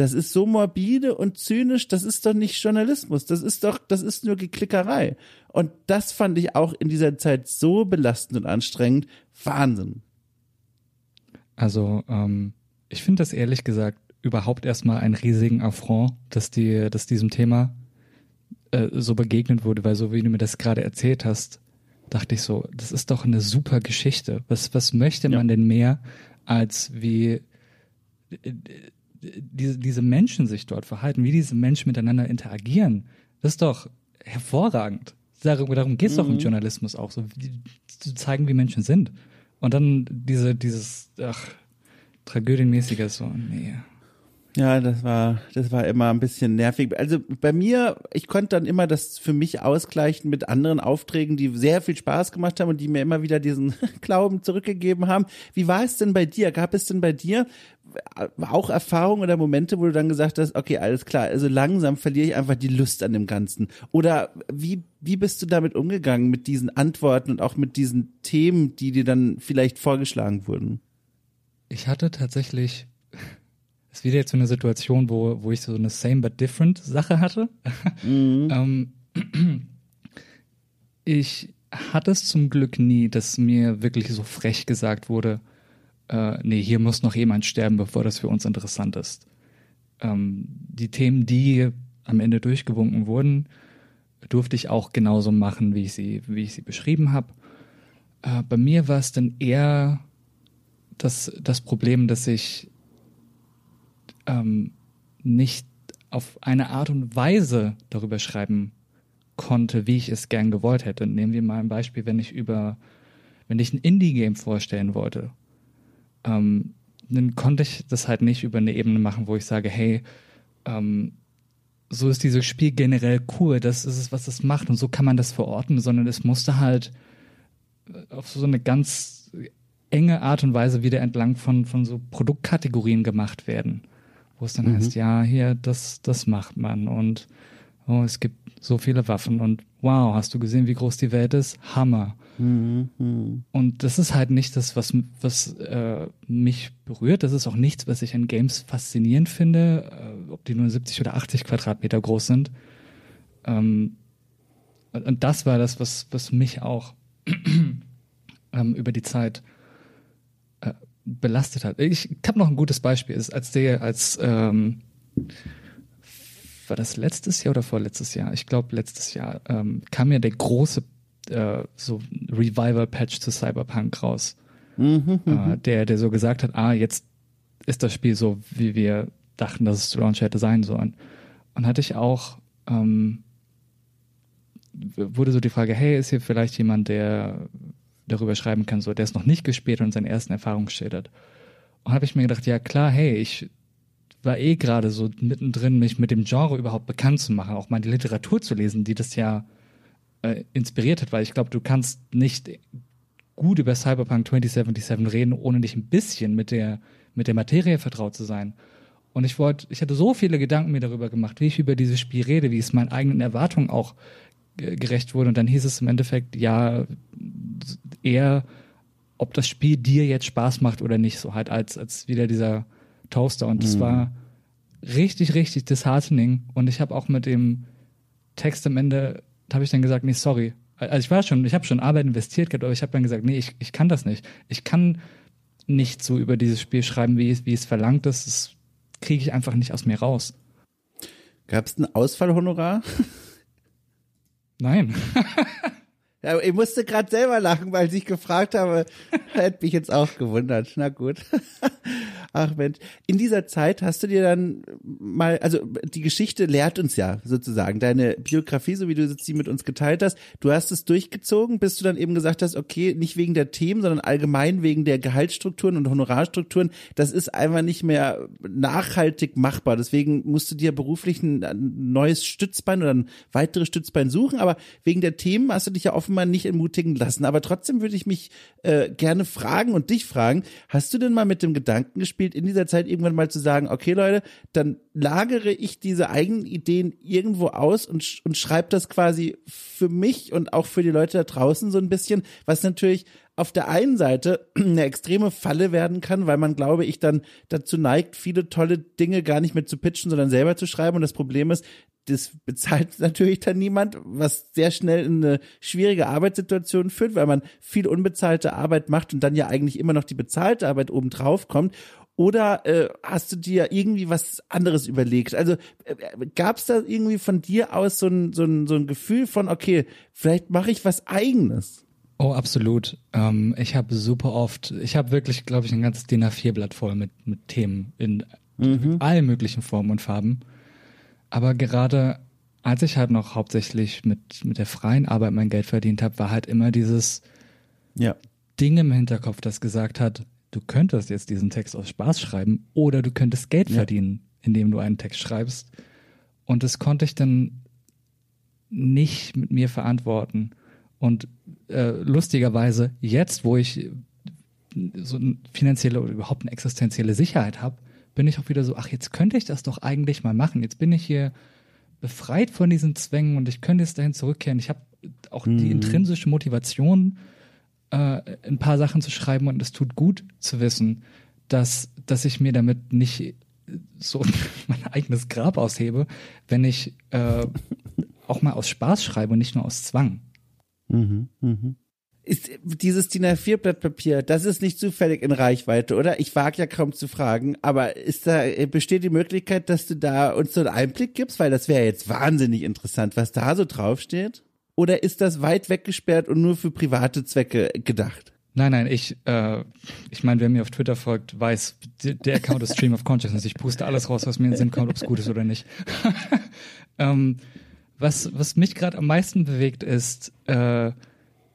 Speaker 1: das ist so morbide und zynisch, das ist doch nicht Journalismus, das ist doch, das ist nur Geklickerei. Und das fand ich auch in dieser Zeit so belastend und anstrengend. Wahnsinn.
Speaker 2: Also, ähm, ich finde das ehrlich gesagt überhaupt erstmal einen riesigen Affront, dass die, dass diesem Thema äh, so begegnet wurde, weil so wie du mir das gerade erzählt hast, dachte ich so, das ist doch eine super Geschichte. Was, was möchte man ja. denn mehr, als wie diese, diese Menschen sich dort verhalten, wie diese Menschen miteinander interagieren, das ist doch hervorragend. Darum, darum geht es mhm. doch im mhm. Journalismus auch, so wie, zu zeigen, wie Menschen sind. Und dann diese, dieses, ach, Tragödienmäßiges, so, nee.
Speaker 1: Ja, das war, das war immer ein bisschen nervig. Also bei mir, ich konnte dann immer das für mich ausgleichen mit anderen Aufträgen, die sehr viel Spaß gemacht haben und die mir immer wieder diesen Glauben zurückgegeben haben. Wie war es denn bei dir? Gab es denn bei dir auch Erfahrungen oder Momente, wo du dann gesagt hast, okay, alles klar, also langsam verliere ich einfach die Lust an dem Ganzen? Oder wie, wie bist du damit umgegangen mit diesen Antworten und auch mit diesen Themen, die dir dann vielleicht vorgeschlagen wurden?
Speaker 2: Ich hatte tatsächlich ist wieder jetzt so eine Situation, wo, wo ich so eine same but different Sache hatte. Mhm. ähm, ich hatte es zum Glück nie, dass mir wirklich so frech gesagt wurde, äh, nee, hier muss noch jemand sterben, bevor das für uns interessant ist. Ähm, die Themen, die am Ende durchgewunken wurden, durfte ich auch genauso machen, wie ich sie, wie ich sie beschrieben habe. Äh, bei mir war es dann eher das, das Problem, dass ich ähm, nicht auf eine Art und Weise darüber schreiben konnte, wie ich es gern gewollt hätte. Nehmen wir mal ein Beispiel, wenn ich über, wenn ich ein Indie-Game vorstellen wollte, ähm, dann konnte ich das halt nicht über eine Ebene machen, wo ich sage, hey, ähm, so ist dieses Spiel generell cool, das ist es, was es macht und so kann man das verorten, sondern es musste halt auf so eine ganz enge Art und Weise wieder entlang von, von so Produktkategorien gemacht werden wo es dann mhm. heißt, ja, hier, das, das macht man und oh, es gibt so viele Waffen und wow, hast du gesehen, wie groß die Welt ist? Hammer. Mhm. Und das ist halt nicht das, was, was äh, mich berührt. Das ist auch nichts, was ich an Games faszinierend finde, äh, ob die nur 70 oder 80 Quadratmeter groß sind. Ähm, und das war das, was, was mich auch ähm, über die Zeit belastet hat. Ich, habe noch ein gutes Beispiel. Ist, als der, als ähm, war das letztes Jahr oder vorletztes Jahr? Ich glaube letztes Jahr ähm, kam ja der große äh, so Revival-Patch zu Cyberpunk raus, mhm, äh, mhm. der der so gesagt hat, ah jetzt ist das Spiel so, wie wir dachten, dass es zu Launch hätte sein sollen. Und hatte ich auch ähm, wurde so die Frage, hey, ist hier vielleicht jemand, der darüber schreiben kann, so der es noch nicht gespielt und seine ersten Erfahrungen schildert. Und habe ich mir gedacht, ja klar, hey, ich war eh gerade so mittendrin, mich mit dem Genre überhaupt bekannt zu machen, auch mal die Literatur zu lesen, die das ja äh, inspiriert hat, weil ich glaube, du kannst nicht gut über Cyberpunk 2077 reden, ohne dich ein bisschen mit der, mit der Materie vertraut zu sein. Und ich wollte, ich hatte so viele Gedanken mir darüber gemacht, wie ich über dieses Spiel rede, wie es meinen eigenen Erwartungen auch gerecht wurde. Und dann hieß es im Endeffekt, ja, eher, ob das Spiel dir jetzt Spaß macht oder nicht, so halt als, als wieder dieser Toaster. Und das mhm. war richtig, richtig disheartening. Und ich habe auch mit dem Text am Ende, habe ich dann gesagt, nee, sorry. Also ich war schon, ich habe schon Arbeit investiert, aber ich habe dann gesagt, nee, ich, ich kann das nicht. Ich kann nicht so über dieses Spiel schreiben, wie es, wie es verlangt ist. Das kriege ich einfach nicht aus mir raus.
Speaker 1: Gab es ein Ausfallhonorar?
Speaker 2: Nein.
Speaker 1: Ja, ich musste gerade selber lachen, weil ich gefragt habe, hätte mich jetzt auch gewundert. Na gut. Ach Mensch, in dieser Zeit hast du dir dann mal, also die Geschichte lehrt uns ja sozusagen, deine Biografie, so wie du sie mit uns geteilt hast, du hast es durchgezogen, bis du dann eben gesagt hast, okay, nicht wegen der Themen, sondern allgemein wegen der Gehaltsstrukturen und Honorarstrukturen, das ist einfach nicht mehr nachhaltig machbar. Deswegen musst du dir beruflich ein, neues Stützbein oder ein weiteres Stützbein suchen, aber wegen der Themen hast du dich ja offenbar nicht entmutigen lassen. Aber trotzdem würde ich mich äh, gerne fragen und dich fragen, hast du denn mal mit dem Gedanken gespielt, in dieser Zeit irgendwann mal zu sagen, okay Leute, dann lagere ich diese eigenen Ideen irgendwo aus und, und schreibe das quasi für mich und auch für die Leute da draußen so ein bisschen, was natürlich auf der einen Seite eine extreme Falle werden kann, weil man, glaube ich, dann dazu neigt, viele tolle Dinge gar nicht mehr zu pitchen, sondern selber zu schreiben. Und das Problem ist, das bezahlt natürlich dann niemand, was sehr schnell in eine schwierige Arbeitssituation führt, weil man viel unbezahlte Arbeit macht und dann ja eigentlich immer noch die bezahlte Arbeit oben drauf kommt. Oder äh, hast du dir irgendwie was anderes überlegt? Also äh, gab es da irgendwie von dir aus so ein, so, ein, so ein Gefühl von, okay, vielleicht mache ich was eigenes?
Speaker 2: Oh, absolut. Ähm, ich habe super oft, ich habe wirklich, glaube ich, ein ganzes DIN A4-Blatt voll mit, mit Themen in mhm. allen möglichen Formen und Farben. Aber gerade als ich halt noch hauptsächlich mit, mit der freien Arbeit mein Geld verdient habe, war halt immer dieses ja. Ding im Hinterkopf, das gesagt hat, du könntest jetzt diesen Text aus Spaß schreiben oder du könntest Geld ja. verdienen, indem du einen Text schreibst. Und das konnte ich dann nicht mit mir verantworten. Und äh, lustigerweise, jetzt, wo ich so eine finanzielle oder überhaupt eine existenzielle Sicherheit habe, bin ich auch wieder so, ach, jetzt könnte ich das doch eigentlich mal machen. Jetzt bin ich hier befreit von diesen Zwängen und ich könnte jetzt dahin zurückkehren. Ich habe auch mhm. die intrinsische Motivation, äh, ein paar Sachen zu schreiben und es tut gut zu wissen, dass, dass ich mir damit nicht so mein eigenes Grab aushebe, wenn ich äh, auch mal aus Spaß schreibe und nicht nur aus Zwang.
Speaker 1: Mhm, mhm. Ist dieses DIN A4-Blatt Papier, das ist nicht zufällig in Reichweite, oder? Ich wage ja kaum zu fragen, aber ist da, besteht die Möglichkeit, dass du da uns so einen Einblick gibst? Weil das wäre jetzt wahnsinnig interessant, was da so draufsteht. Oder ist das weit weggesperrt und nur für private Zwecke gedacht?
Speaker 2: Nein, nein, ich, äh, ich meine, wer mir auf Twitter folgt, weiß, der Account ist Stream of Consciousness. Ich puste alles raus, was mir in den Sinn kommt, ob es gut ist oder nicht. ähm, was, was mich gerade am meisten bewegt, ist äh,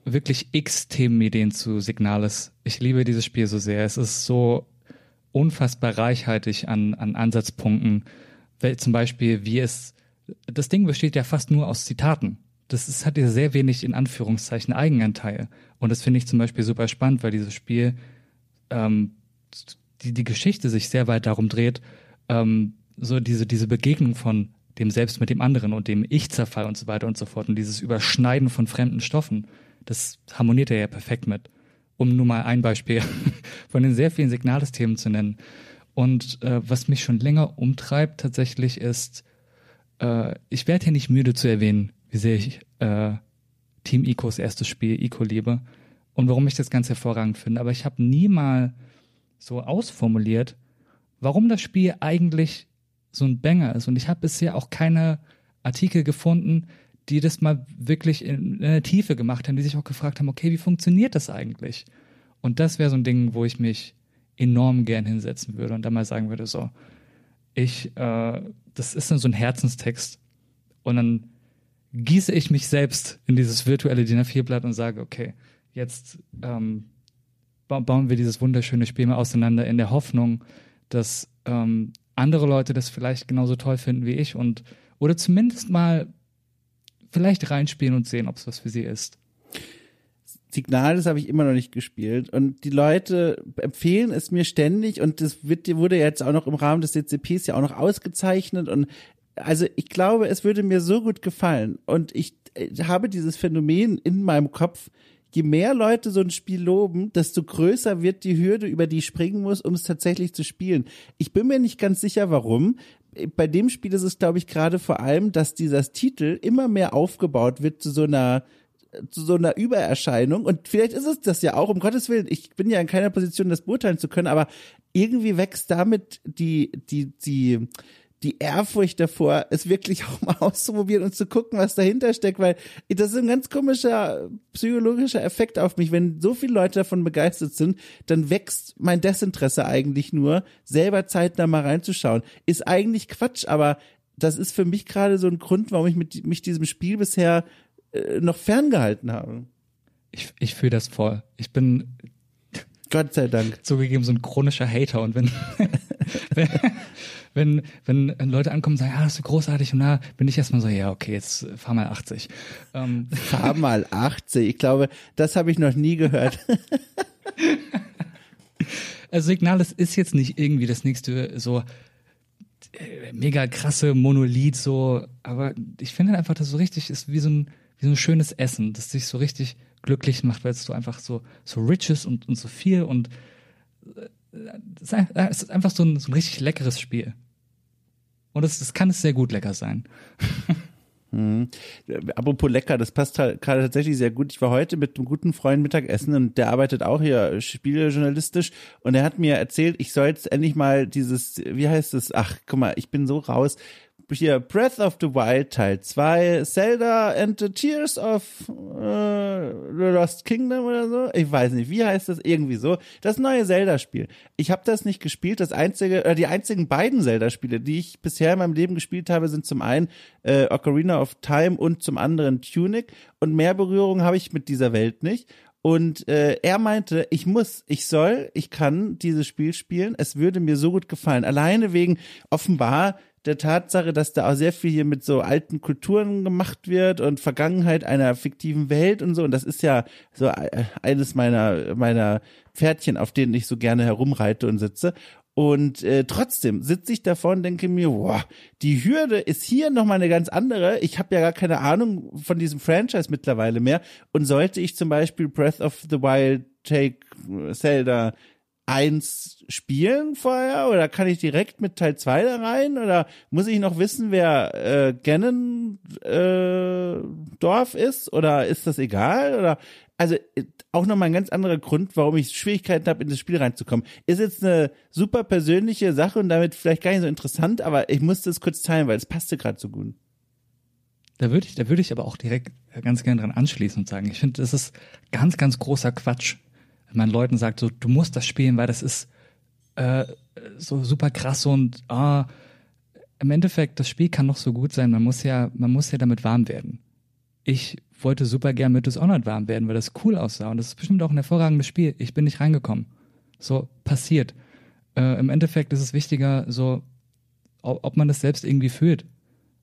Speaker 2: wirklich x Themenideen zu Signales. Ich liebe dieses Spiel so sehr. Es ist so unfassbar reichhaltig an, an Ansatzpunkten. Zum Beispiel, wie es, das Ding besteht ja fast nur aus Zitaten das ist, hat ja sehr wenig in Anführungszeichen Eigenanteil. Und das finde ich zum Beispiel super spannend, weil dieses Spiel ähm, die, die Geschichte sich sehr weit darum dreht, ähm, so diese, diese Begegnung von dem Selbst mit dem anderen und dem Ich-Zerfall und so weiter und so fort und dieses Überschneiden von fremden Stoffen, das harmoniert er ja perfekt mit. Um nur mal ein Beispiel von den sehr vielen Signalsystemen zu nennen. Und äh, was mich schon länger umtreibt tatsächlich ist, äh, ich werde hier nicht müde zu erwähnen, wie sehr ich äh, Team Icos erstes Spiel Ico liebe und warum ich das ganz hervorragend finde. Aber ich habe nie mal so ausformuliert, warum das Spiel eigentlich so ein Banger ist. Und ich habe bisher auch keine Artikel gefunden, die das mal wirklich in, in der Tiefe gemacht haben, die sich auch gefragt haben, okay, wie funktioniert das eigentlich? Und das wäre so ein Ding, wo ich mich enorm gern hinsetzen würde und dann mal sagen würde, so, ich, äh, das ist dann so ein Herzenstext und dann gieße ich mich selbst in dieses virtuelle DIN A4-Blatt und sage, okay, jetzt ähm, bauen wir dieses wunderschöne Spiel mal auseinander in der Hoffnung, dass ähm, andere Leute das vielleicht genauso toll finden wie ich und oder zumindest mal vielleicht reinspielen und sehen, ob es was für sie ist.
Speaker 1: Signal, das habe ich immer noch nicht gespielt. Und die Leute empfehlen es mir ständig und das wird, wurde jetzt auch noch im Rahmen des DCPs ja auch noch ausgezeichnet. Und also ich glaube, es würde mir so gut gefallen. Und ich äh, habe dieses Phänomen in meinem Kopf, je mehr Leute so ein Spiel loben, desto größer wird die Hürde, über die ich springen muss, um es tatsächlich zu spielen. Ich bin mir nicht ganz sicher, warum. Bei dem Spiel ist es, glaube ich, gerade vor allem, dass dieser Titel immer mehr aufgebaut wird zu so einer zu so einer Übererscheinung. Und vielleicht ist es das ja auch, um Gottes Willen. Ich bin ja in keiner Position, das beurteilen zu können, aber irgendwie wächst damit die, die, die, die Ehrfurcht davor, es wirklich auch mal auszuprobieren und zu gucken, was dahinter steckt, weil das ist ein ganz komischer psychologischer Effekt auf mich. Wenn so viele Leute davon begeistert sind, dann wächst mein Desinteresse eigentlich nur, selber zeitnah mal reinzuschauen. Ist eigentlich Quatsch, aber das ist für mich gerade so ein Grund, warum ich mit, mich diesem Spiel bisher äh, noch ferngehalten habe.
Speaker 2: Ich, ich fühle das voll. Ich bin
Speaker 1: Gott sei Dank.
Speaker 2: Zugegeben so ein chronischer Hater und wenn, wenn, wenn, wenn Leute ankommen und sagen, ja, das ist großartig und da bin ich erstmal so, ja, okay, jetzt fahr mal 80.
Speaker 1: Ähm. Fahr mal 80. Ich glaube, das habe ich noch nie gehört.
Speaker 2: also Signal, das ist jetzt nicht irgendwie das nächste so äh, mega krasse Monolith so, aber ich finde halt einfach, dass so richtig ist wie so ein wie so ein schönes Essen, das dich so richtig glücklich macht, weil es so einfach so so rich ist und und so viel und äh, es ist einfach so ein, so ein richtig leckeres Spiel. Und es, es kann es sehr gut lecker sein.
Speaker 1: Mhm. Apropos lecker, das passt halt gerade tatsächlich sehr gut. Ich war heute mit einem guten Freund Mittagessen und der arbeitet auch hier spielejournalistisch und er hat mir erzählt, ich soll jetzt endlich mal dieses, wie heißt es? Ach, guck mal, ich bin so raus hier Breath of the Wild Teil 2, Zelda and the Tears of äh, the Lost Kingdom oder so. Ich weiß nicht, wie heißt das? Irgendwie so. Das neue Zelda-Spiel. Ich habe das nicht gespielt. Das einzige, äh, die einzigen beiden Zelda-Spiele, die ich bisher in meinem Leben gespielt habe, sind zum einen äh, Ocarina of Time und zum anderen Tunic. Und mehr Berührung habe ich mit dieser Welt nicht. Und äh, er meinte, ich muss, ich soll, ich kann dieses Spiel spielen. Es würde mir so gut gefallen. Alleine wegen offenbar der Tatsache, dass da auch sehr viel hier mit so alten Kulturen gemacht wird und Vergangenheit einer fiktiven Welt und so. Und das ist ja so äh, eines meiner, meiner Pferdchen, auf denen ich so gerne herumreite und sitze. Und äh, trotzdem sitze ich davor und denke mir, boah, die Hürde ist hier nochmal eine ganz andere. Ich habe ja gar keine Ahnung von diesem Franchise mittlerweile mehr. Und sollte ich zum Beispiel Breath of the Wild, Take Zelda, eins spielen vorher? Oder kann ich direkt mit Teil zwei da rein? Oder muss ich noch wissen, wer äh, Gannon äh, Dorf ist? Oder ist das egal? Oder also auch nochmal ein ganz anderer Grund, warum ich Schwierigkeiten habe, in das Spiel reinzukommen. Ist jetzt eine super persönliche Sache und damit vielleicht gar nicht so interessant, aber ich musste es kurz teilen, weil es passte gerade so gut.
Speaker 2: Da würde ich, da würde ich aber auch direkt ganz gerne dran anschließen und sagen, ich finde, das ist ganz, ganz großer Quatsch, man Leuten sagt, so, du musst das spielen, weil das ist äh, so super krass und ah, im Endeffekt, das Spiel kann noch so gut sein, man muss ja, man muss ja damit warm werden. Ich wollte super gern mit Dishonored warm werden, weil das cool aussah und das ist bestimmt auch ein hervorragendes Spiel. Ich bin nicht reingekommen. So, passiert. Äh, Im Endeffekt ist es wichtiger, so, ob man das selbst irgendwie fühlt.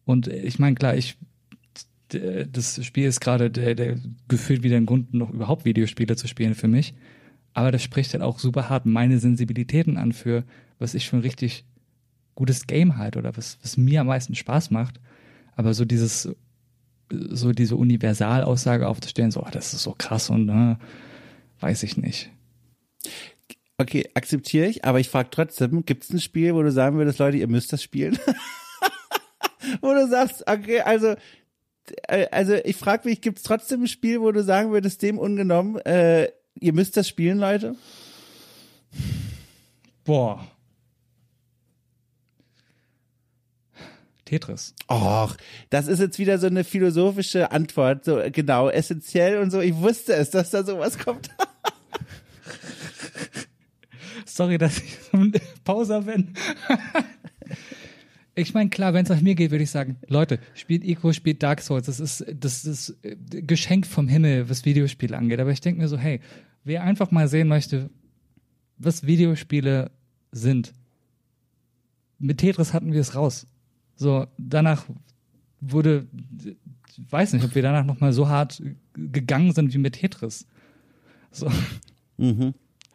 Speaker 2: Und ich meine, klar, ich das Spiel ist gerade der, der gefühlt wieder ein Grund, noch überhaupt Videospiele zu spielen für mich. Aber das spricht halt auch super hart meine Sensibilitäten an für, was ich für ein richtig gutes Game halt oder was, was mir am meisten Spaß macht. Aber so dieses, so diese Universalaussage aufzustellen, so, oh, das ist so krass und äh, weiß ich nicht.
Speaker 1: Okay, akzeptiere ich, aber ich frage trotzdem, gibt es ein Spiel, wo du sagen würdest, Leute, ihr müsst das spielen? wo du sagst, okay, also äh, also ich frage mich, gibt es trotzdem ein Spiel, wo du sagen würdest, dem ungenommen, äh, ihr müsst das spielen, Leute?
Speaker 2: Boah. Tetris.
Speaker 1: Och, das ist jetzt wieder so eine philosophische Antwort, so genau, essentiell und so. Ich wusste es, dass da sowas kommt.
Speaker 2: Sorry, dass ich Pauser bin. Ich meine, klar, wenn es nach mir geht, würde ich sagen, Leute, spielt Ico, spielt Dark Souls. Das ist das ist äh, Geschenk vom Himmel, was Videospiele angeht. Aber ich denke mir so, hey, wer einfach mal sehen möchte, was Videospiele sind. Mit Tetris hatten wir es raus. So, danach wurde, ich weiß nicht, ob wir danach noch mal so hart gegangen sind wie mit Tetris. So.
Speaker 1: Mhm.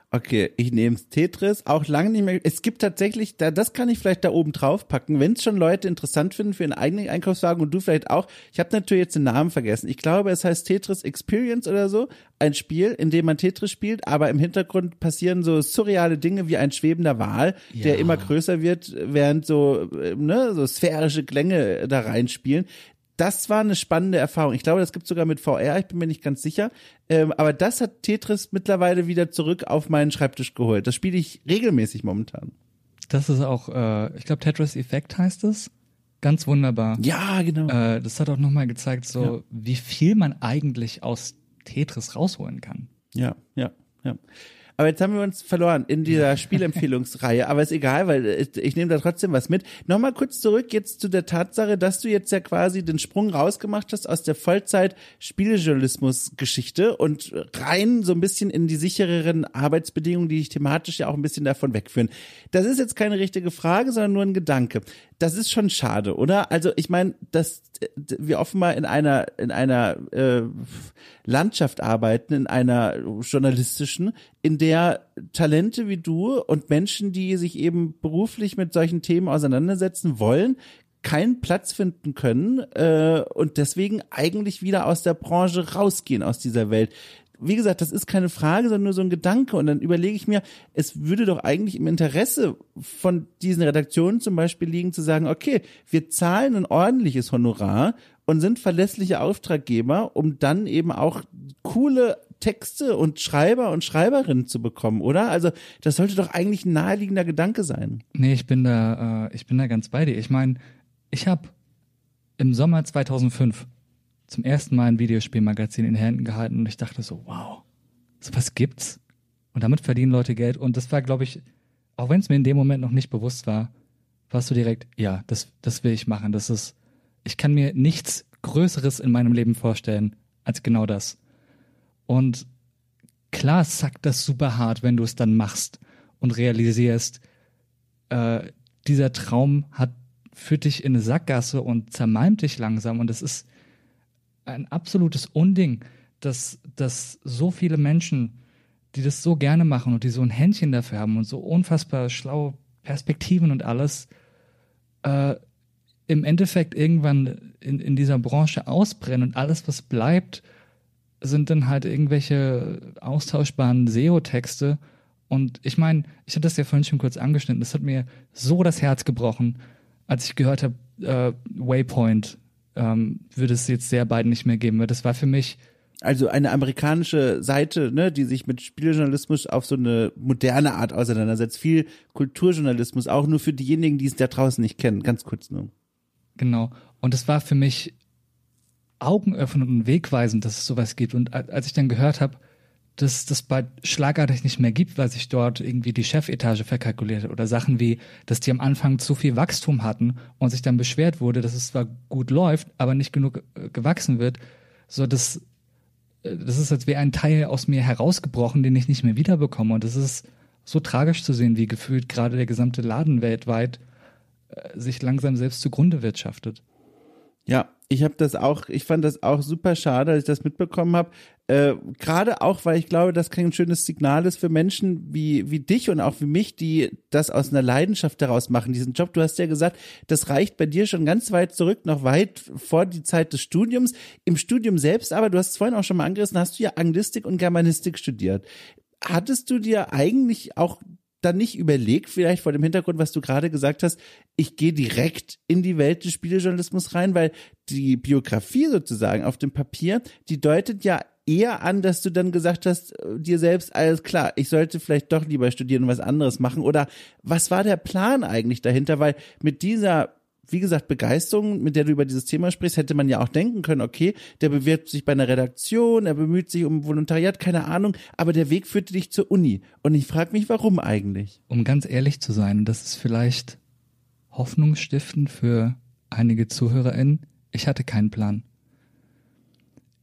Speaker 1: Okay, ich nehme Tetris, auch lange nicht mehr. Es gibt tatsächlich, da, das kann ich vielleicht da oben drauf packen, wenn es schon Leute interessant finden für einen eigenen Einkaufswagen und du vielleicht auch. Ich habe natürlich jetzt den Namen vergessen. Ich glaube, es heißt Tetris Experience oder so. Ein Spiel, in dem man Tetris spielt, aber im Hintergrund passieren so surreale Dinge wie ein schwebender Wal, ja. der immer größer wird, während so, äh, ne, so sphärische Klänge da reinspielen das war eine spannende Erfahrung. Ich glaube, das gibt sogar mit VR, ich bin mir nicht ganz sicher. Ähm, aber das hat Tetris mittlerweile wieder zurück auf meinen Schreibtisch geholt. Das spiele ich regelmäßig momentan.
Speaker 2: Das ist auch, äh, ich glaube, Tetris Effect heißt es. Ganz wunderbar.
Speaker 1: Ja, genau.
Speaker 2: Äh, das hat auch nochmal gezeigt, so ja. wie viel man eigentlich aus Tetris rausholen kann.
Speaker 1: Ja, ja, ja. Aber jetzt haben wir uns verloren in dieser Spielempfehlungsreihe. Aber ist egal, weil ich nehme da trotzdem was mit. Nochmal kurz zurück jetzt zu der Tatsache, dass du jetzt ja quasi den Sprung rausgemacht hast aus der Vollzeit-Spielejournalismus-Geschichte und rein so ein bisschen in die sichereren Arbeitsbedingungen, die dich thematisch ja auch ein bisschen davon wegführen. Das ist jetzt keine richtige Frage, sondern nur ein Gedanke. Das ist schon schade, oder? Also ich meine, dass wir offenbar in einer in einer äh, Landschaft arbeiten, in einer journalistischen, in der Talente wie du und Menschen, die sich eben beruflich mit solchen Themen auseinandersetzen wollen, keinen Platz finden können äh, und deswegen eigentlich wieder aus der Branche rausgehen aus dieser Welt. Wie gesagt, das ist keine Frage, sondern nur so ein Gedanke. Und dann überlege ich mir, es würde doch eigentlich im Interesse von diesen Redaktionen zum Beispiel liegen, zu sagen, okay, wir zahlen ein ordentliches Honorar und sind verlässliche Auftraggeber, um dann eben auch coole Texte und Schreiber und Schreiberinnen zu bekommen, oder? Also das sollte doch eigentlich ein naheliegender Gedanke sein.
Speaker 2: Nee, ich bin da, äh, ich bin da ganz bei dir. Ich meine, ich habe im Sommer 2005 zum ersten Mal ein Videospielmagazin in den Händen gehalten und ich dachte so, wow, so was gibt's? Und damit verdienen Leute Geld. Und das war, glaube ich, auch wenn es mir in dem Moment noch nicht bewusst war, warst du direkt, ja, das, das will ich machen. Das ist, ich kann mir nichts Größeres in meinem Leben vorstellen als genau das. Und klar sackt das super hart, wenn du es dann machst und realisierst, äh, dieser Traum hat führt dich in eine Sackgasse und zermalmt dich langsam und es ist ein absolutes Unding, dass, dass so viele Menschen, die das so gerne machen und die so ein Händchen dafür haben und so unfassbar schlaue Perspektiven und alles, äh, im Endeffekt irgendwann in, in dieser Branche ausbrennen und alles, was bleibt, sind dann halt irgendwelche austauschbaren SEO-Texte. Und ich meine, ich hatte das ja vorhin schon kurz angeschnitten, das hat mir so das Herz gebrochen, als ich gehört habe, äh, Waypoint ähm, würde es jetzt sehr bald nicht mehr geben. Das war für mich
Speaker 1: also eine amerikanische Seite, ne, die sich mit Spieljournalismus auf so eine moderne Art auseinandersetzt. Viel Kulturjournalismus, auch nur für diejenigen, die es da draußen nicht kennen. Ganz kurz nur.
Speaker 2: Genau. Und es war für mich augenöffnend und wegweisend, dass es sowas gibt. Und als ich dann gehört habe, dass das bald schlagartig nicht mehr gibt, weil sich dort irgendwie die Chefetage verkalkuliert hat oder Sachen wie, dass die am Anfang zu viel Wachstum hatten und sich dann beschwert wurde, dass es zwar gut läuft, aber nicht genug äh, gewachsen wird, so dass äh, das ist, als wäre ein Teil aus mir herausgebrochen, den ich nicht mehr wiederbekomme. Und das ist so tragisch zu sehen, wie gefühlt gerade der gesamte Laden weltweit äh, sich langsam selbst zugrunde wirtschaftet.
Speaker 1: Ja, ich habe das auch, ich fand das auch super schade, als ich das mitbekommen habe. Äh, Gerade auch, weil ich glaube, das kein schönes Signal ist für Menschen wie, wie dich und auch wie mich, die das aus einer Leidenschaft daraus machen, diesen Job. Du hast ja gesagt, das reicht bei dir schon ganz weit zurück, noch weit vor die Zeit des Studiums. Im Studium selbst, aber du hast es vorhin auch schon mal angerissen, hast du ja Anglistik und Germanistik studiert. Hattest du dir eigentlich auch dann nicht überlegt, vielleicht vor dem Hintergrund, was du gerade gesagt hast, ich gehe direkt in die Welt des Spielejournalismus rein, weil die Biografie sozusagen auf dem Papier, die deutet ja eher an, dass du dann gesagt hast, äh, dir selbst, alles klar, ich sollte vielleicht doch lieber studieren und was anderes machen. Oder was war der Plan eigentlich dahinter? Weil mit dieser wie gesagt, Begeisterung, mit der du über dieses Thema sprichst, hätte man ja auch denken können, okay, der bewirbt sich bei einer Redaktion, er bemüht sich um Volontariat, keine Ahnung, aber der Weg führte dich zur Uni. Und ich frage mich, warum eigentlich?
Speaker 2: Um ganz ehrlich zu sein, das ist vielleicht hoffnungsstiftend für einige ZuhörerInnen. Ich hatte keinen Plan.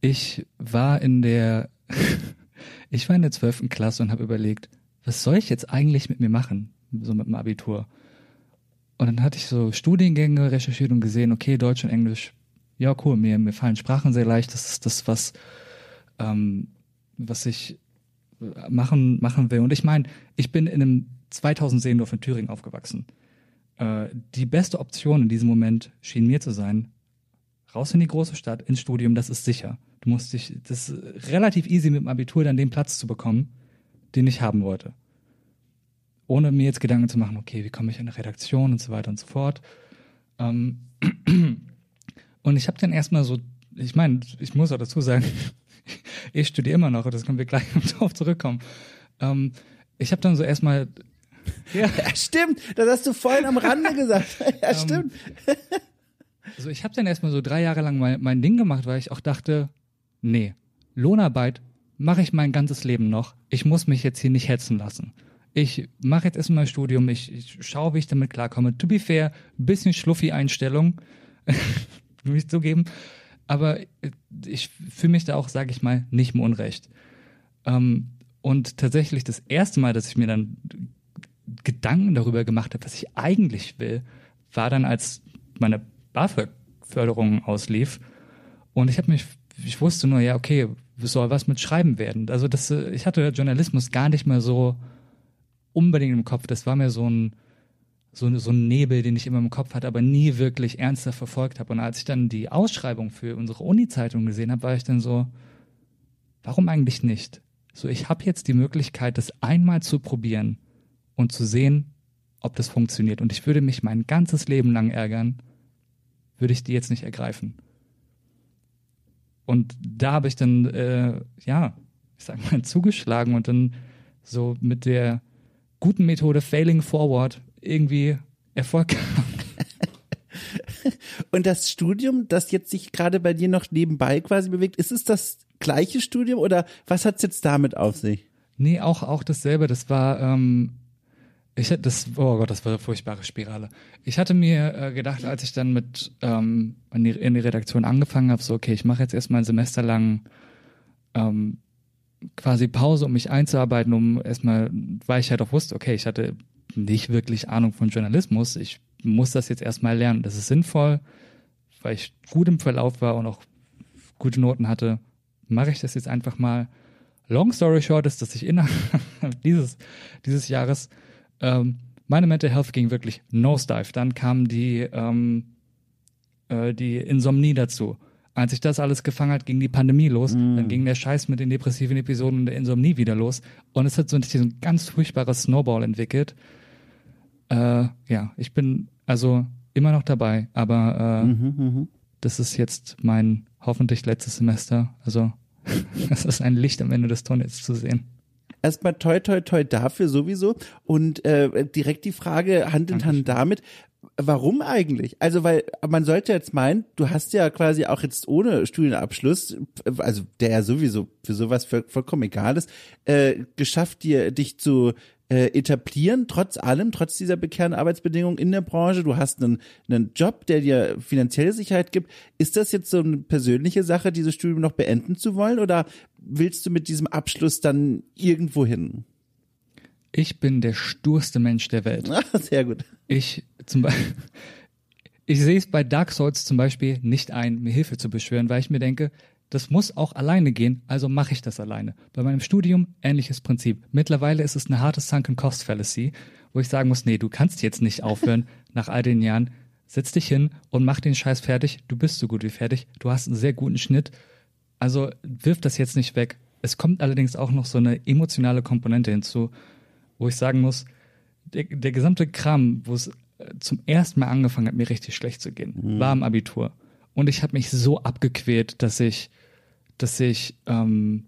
Speaker 2: Ich war in der, ich war in der zwölften Klasse und habe überlegt, was soll ich jetzt eigentlich mit mir machen, so mit dem Abitur? Und dann hatte ich so Studiengänge recherchiert und gesehen, okay, Deutsch und Englisch, ja cool, mir, mir fallen Sprachen sehr leicht, das ist das, was, ähm, was ich machen, machen will. Und ich meine, ich bin in einem 2000 Seendorf in Thüringen aufgewachsen. Äh, die beste Option in diesem Moment schien mir zu sein, raus in die große Stadt, ins Studium, das ist sicher. Du musst dich, das ist relativ easy mit dem Abitur dann den Platz zu bekommen, den ich haben wollte. Ohne mir jetzt Gedanken zu machen, okay, wie komme ich in eine Redaktion und so weiter und so fort. Ähm, und ich habe dann erstmal so, ich meine, ich muss auch dazu sagen, ich studiere immer noch, das können wir gleich darauf zurückkommen. Ähm, ich habe dann so erstmal
Speaker 1: ja. ja. stimmt. Das hast du vorhin am Rande gesagt. Ja, ähm, stimmt.
Speaker 2: Also ich habe dann erstmal so drei Jahre lang mein, mein Ding gemacht, weil ich auch dachte, nee, Lohnarbeit mache ich mein ganzes Leben noch. Ich muss mich jetzt hier nicht hetzen lassen. Ich mache jetzt erstmal Studium, ich, ich schaue, wie ich damit klarkomme. To be fair, bisschen schluffi Einstellung, will ich zugeben. Aber ich fühle mich da auch, sage ich mal, nicht mehr unrecht. Ähm, und tatsächlich das erste Mal, dass ich mir dann Gedanken darüber gemacht habe, was ich eigentlich will, war dann, als meine BAföG-Förderung auslief. Und ich habe mich, ich wusste nur, ja, okay, soll was mit Schreiben werden. Also das, ich hatte Journalismus gar nicht mehr so unbedingt im Kopf. Das war mir so ein, so, so ein Nebel, den ich immer im Kopf hatte, aber nie wirklich ernsthaft verfolgt habe. Und als ich dann die Ausschreibung für unsere Uni-Zeitung gesehen habe, war ich dann so, warum eigentlich nicht? So, ich habe jetzt die Möglichkeit, das einmal zu probieren und zu sehen, ob das funktioniert. Und ich würde mich mein ganzes Leben lang ärgern, würde ich die jetzt nicht ergreifen. Und da habe ich dann, äh, ja, ich sag mal, zugeschlagen und dann so mit der guten Methode Failing Forward irgendwie Erfolg.
Speaker 1: Und das Studium, das jetzt sich gerade bei dir noch nebenbei quasi bewegt, ist es das gleiche Studium oder was hat es jetzt damit auf sich?
Speaker 2: Nee, auch, auch dasselbe. Das war ähm, ich hätte das, oh Gott, das war eine furchtbare Spirale. Ich hatte mir äh, gedacht, als ich dann mit ähm, in, die, in die Redaktion angefangen habe, so okay, ich mache jetzt erstmal ein Semester lang ähm, quasi Pause, um mich einzuarbeiten, um erstmal, weil ich halt auch wusste, okay, ich hatte nicht wirklich Ahnung von Journalismus. Ich muss das jetzt erstmal lernen. Das ist sinnvoll, weil ich gut im Verlauf war und auch gute Noten hatte. Mache ich das jetzt einfach mal. Long story short ist, dass ich innerhalb dieses, dieses Jahres ähm, meine Mental Health ging wirklich nosedive. Dann kam die, ähm, äh, die Insomnie dazu. Als sich das alles gefangen hat, ging die Pandemie los. Mm. Dann ging der Scheiß mit den depressiven Episoden und der Insomnie wieder los. Und es hat so ein ganz furchtbares Snowball entwickelt. Äh, ja, ich bin also immer noch dabei, aber äh, mhm, mh. das ist jetzt mein hoffentlich letztes Semester. Also es ist ein Licht am Ende des Tunnels zu sehen
Speaker 1: erstmal toi toi toi dafür sowieso. Und äh, direkt die Frage Hand in Hand damit, warum eigentlich? Also, weil man sollte jetzt meinen, du hast ja quasi auch jetzt ohne Studienabschluss, also der ja sowieso für sowas vollkommen egal ist, äh, geschafft, dir dich zu äh, etablieren, trotz allem, trotz dieser bekehrten Arbeitsbedingungen in der Branche. Du hast einen, einen Job, der dir finanzielle Sicherheit gibt. Ist das jetzt so eine persönliche Sache, dieses Studium noch beenden zu wollen oder willst du mit diesem Abschluss dann irgendwo hin?
Speaker 2: Ich bin der sturste Mensch der Welt.
Speaker 1: Ah, sehr gut.
Speaker 2: Ich zum Beispiel, ich sehe es bei Dark Souls zum Beispiel nicht ein, mir Hilfe zu beschwören, weil ich mir denke, das muss auch alleine gehen, also mache ich das alleine. Bei meinem Studium ähnliches Prinzip. Mittlerweile ist es eine harte Sunken Cost Fallacy, wo ich sagen muss, nee, du kannst jetzt nicht aufhören nach all den Jahren. Setz dich hin und mach den Scheiß fertig. Du bist so gut wie fertig. Du hast einen sehr guten Schnitt. Also wirf das jetzt nicht weg. Es kommt allerdings auch noch so eine emotionale Komponente hinzu, wo ich sagen muss, der, der gesamte Kram, wo es zum ersten Mal angefangen hat, mir richtig schlecht zu gehen, mhm. war im Abitur. Und ich habe mich so abgequält, dass ich, dass ich ähm,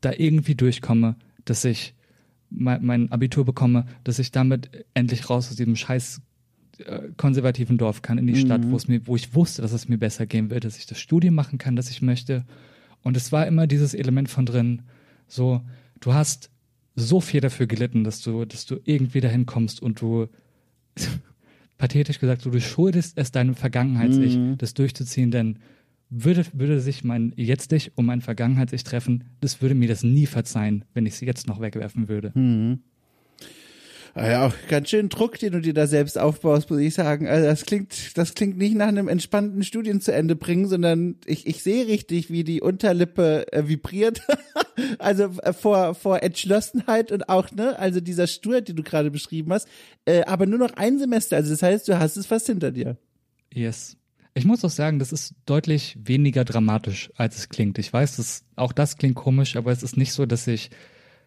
Speaker 2: da irgendwie durchkomme, dass ich mein, mein Abitur bekomme, dass ich damit endlich raus aus diesem scheiß äh, konservativen Dorf kann in die mhm. Stadt, wo es mir, wo ich wusste, dass es mir besser gehen wird, dass ich das Studium machen kann, das ich möchte. Und es war immer dieses Element von drin, so, du hast so viel dafür gelitten, dass du, dass du irgendwie dahin kommst und du pathetisch gesagt, so, du schuldest es deinem Vergangenheits-Ich,
Speaker 1: Mhm.
Speaker 2: das durchzuziehen, denn würde, würde sich mein Jetzt-Ich und mein Vergangenheits-Ich treffen, das würde mir das nie verzeihen, wenn ich es jetzt noch wegwerfen würde.
Speaker 1: Hm. Ah Ja, auch ganz schön Druck, den du dir da selbst aufbaust, muss ich sagen. Also das klingt, das klingt nicht nach einem entspannten Studien zu Ende bringen, sondern ich, ich sehe richtig, wie die Unterlippe äh, vibriert. also äh, vor, vor Entschlossenheit und auch, ne, also dieser Stur, den du gerade beschrieben hast. Äh, aber nur noch ein Semester, also das heißt, du hast es fast hinter dir.
Speaker 2: Yes. Ich muss auch sagen, das ist deutlich weniger dramatisch, als es klingt. Ich weiß, dass auch das klingt komisch, aber es ist nicht so, dass ich,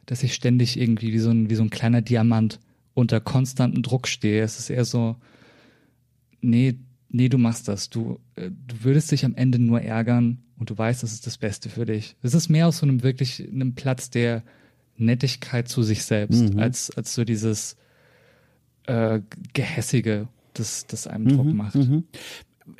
Speaker 2: dass ich ständig irgendwie wie so ein, wie so ein kleiner Diamant unter konstantem Druck stehe. Es ist eher so, nee, nee, du machst das. Du, äh, du würdest dich am Ende nur ärgern und du weißt, das ist das Beste für dich. Es ist mehr aus so einem wirklich einem Platz der Nettigkeit zu sich selbst, als, als so dieses äh, Gehässige, das, das einem Druck macht.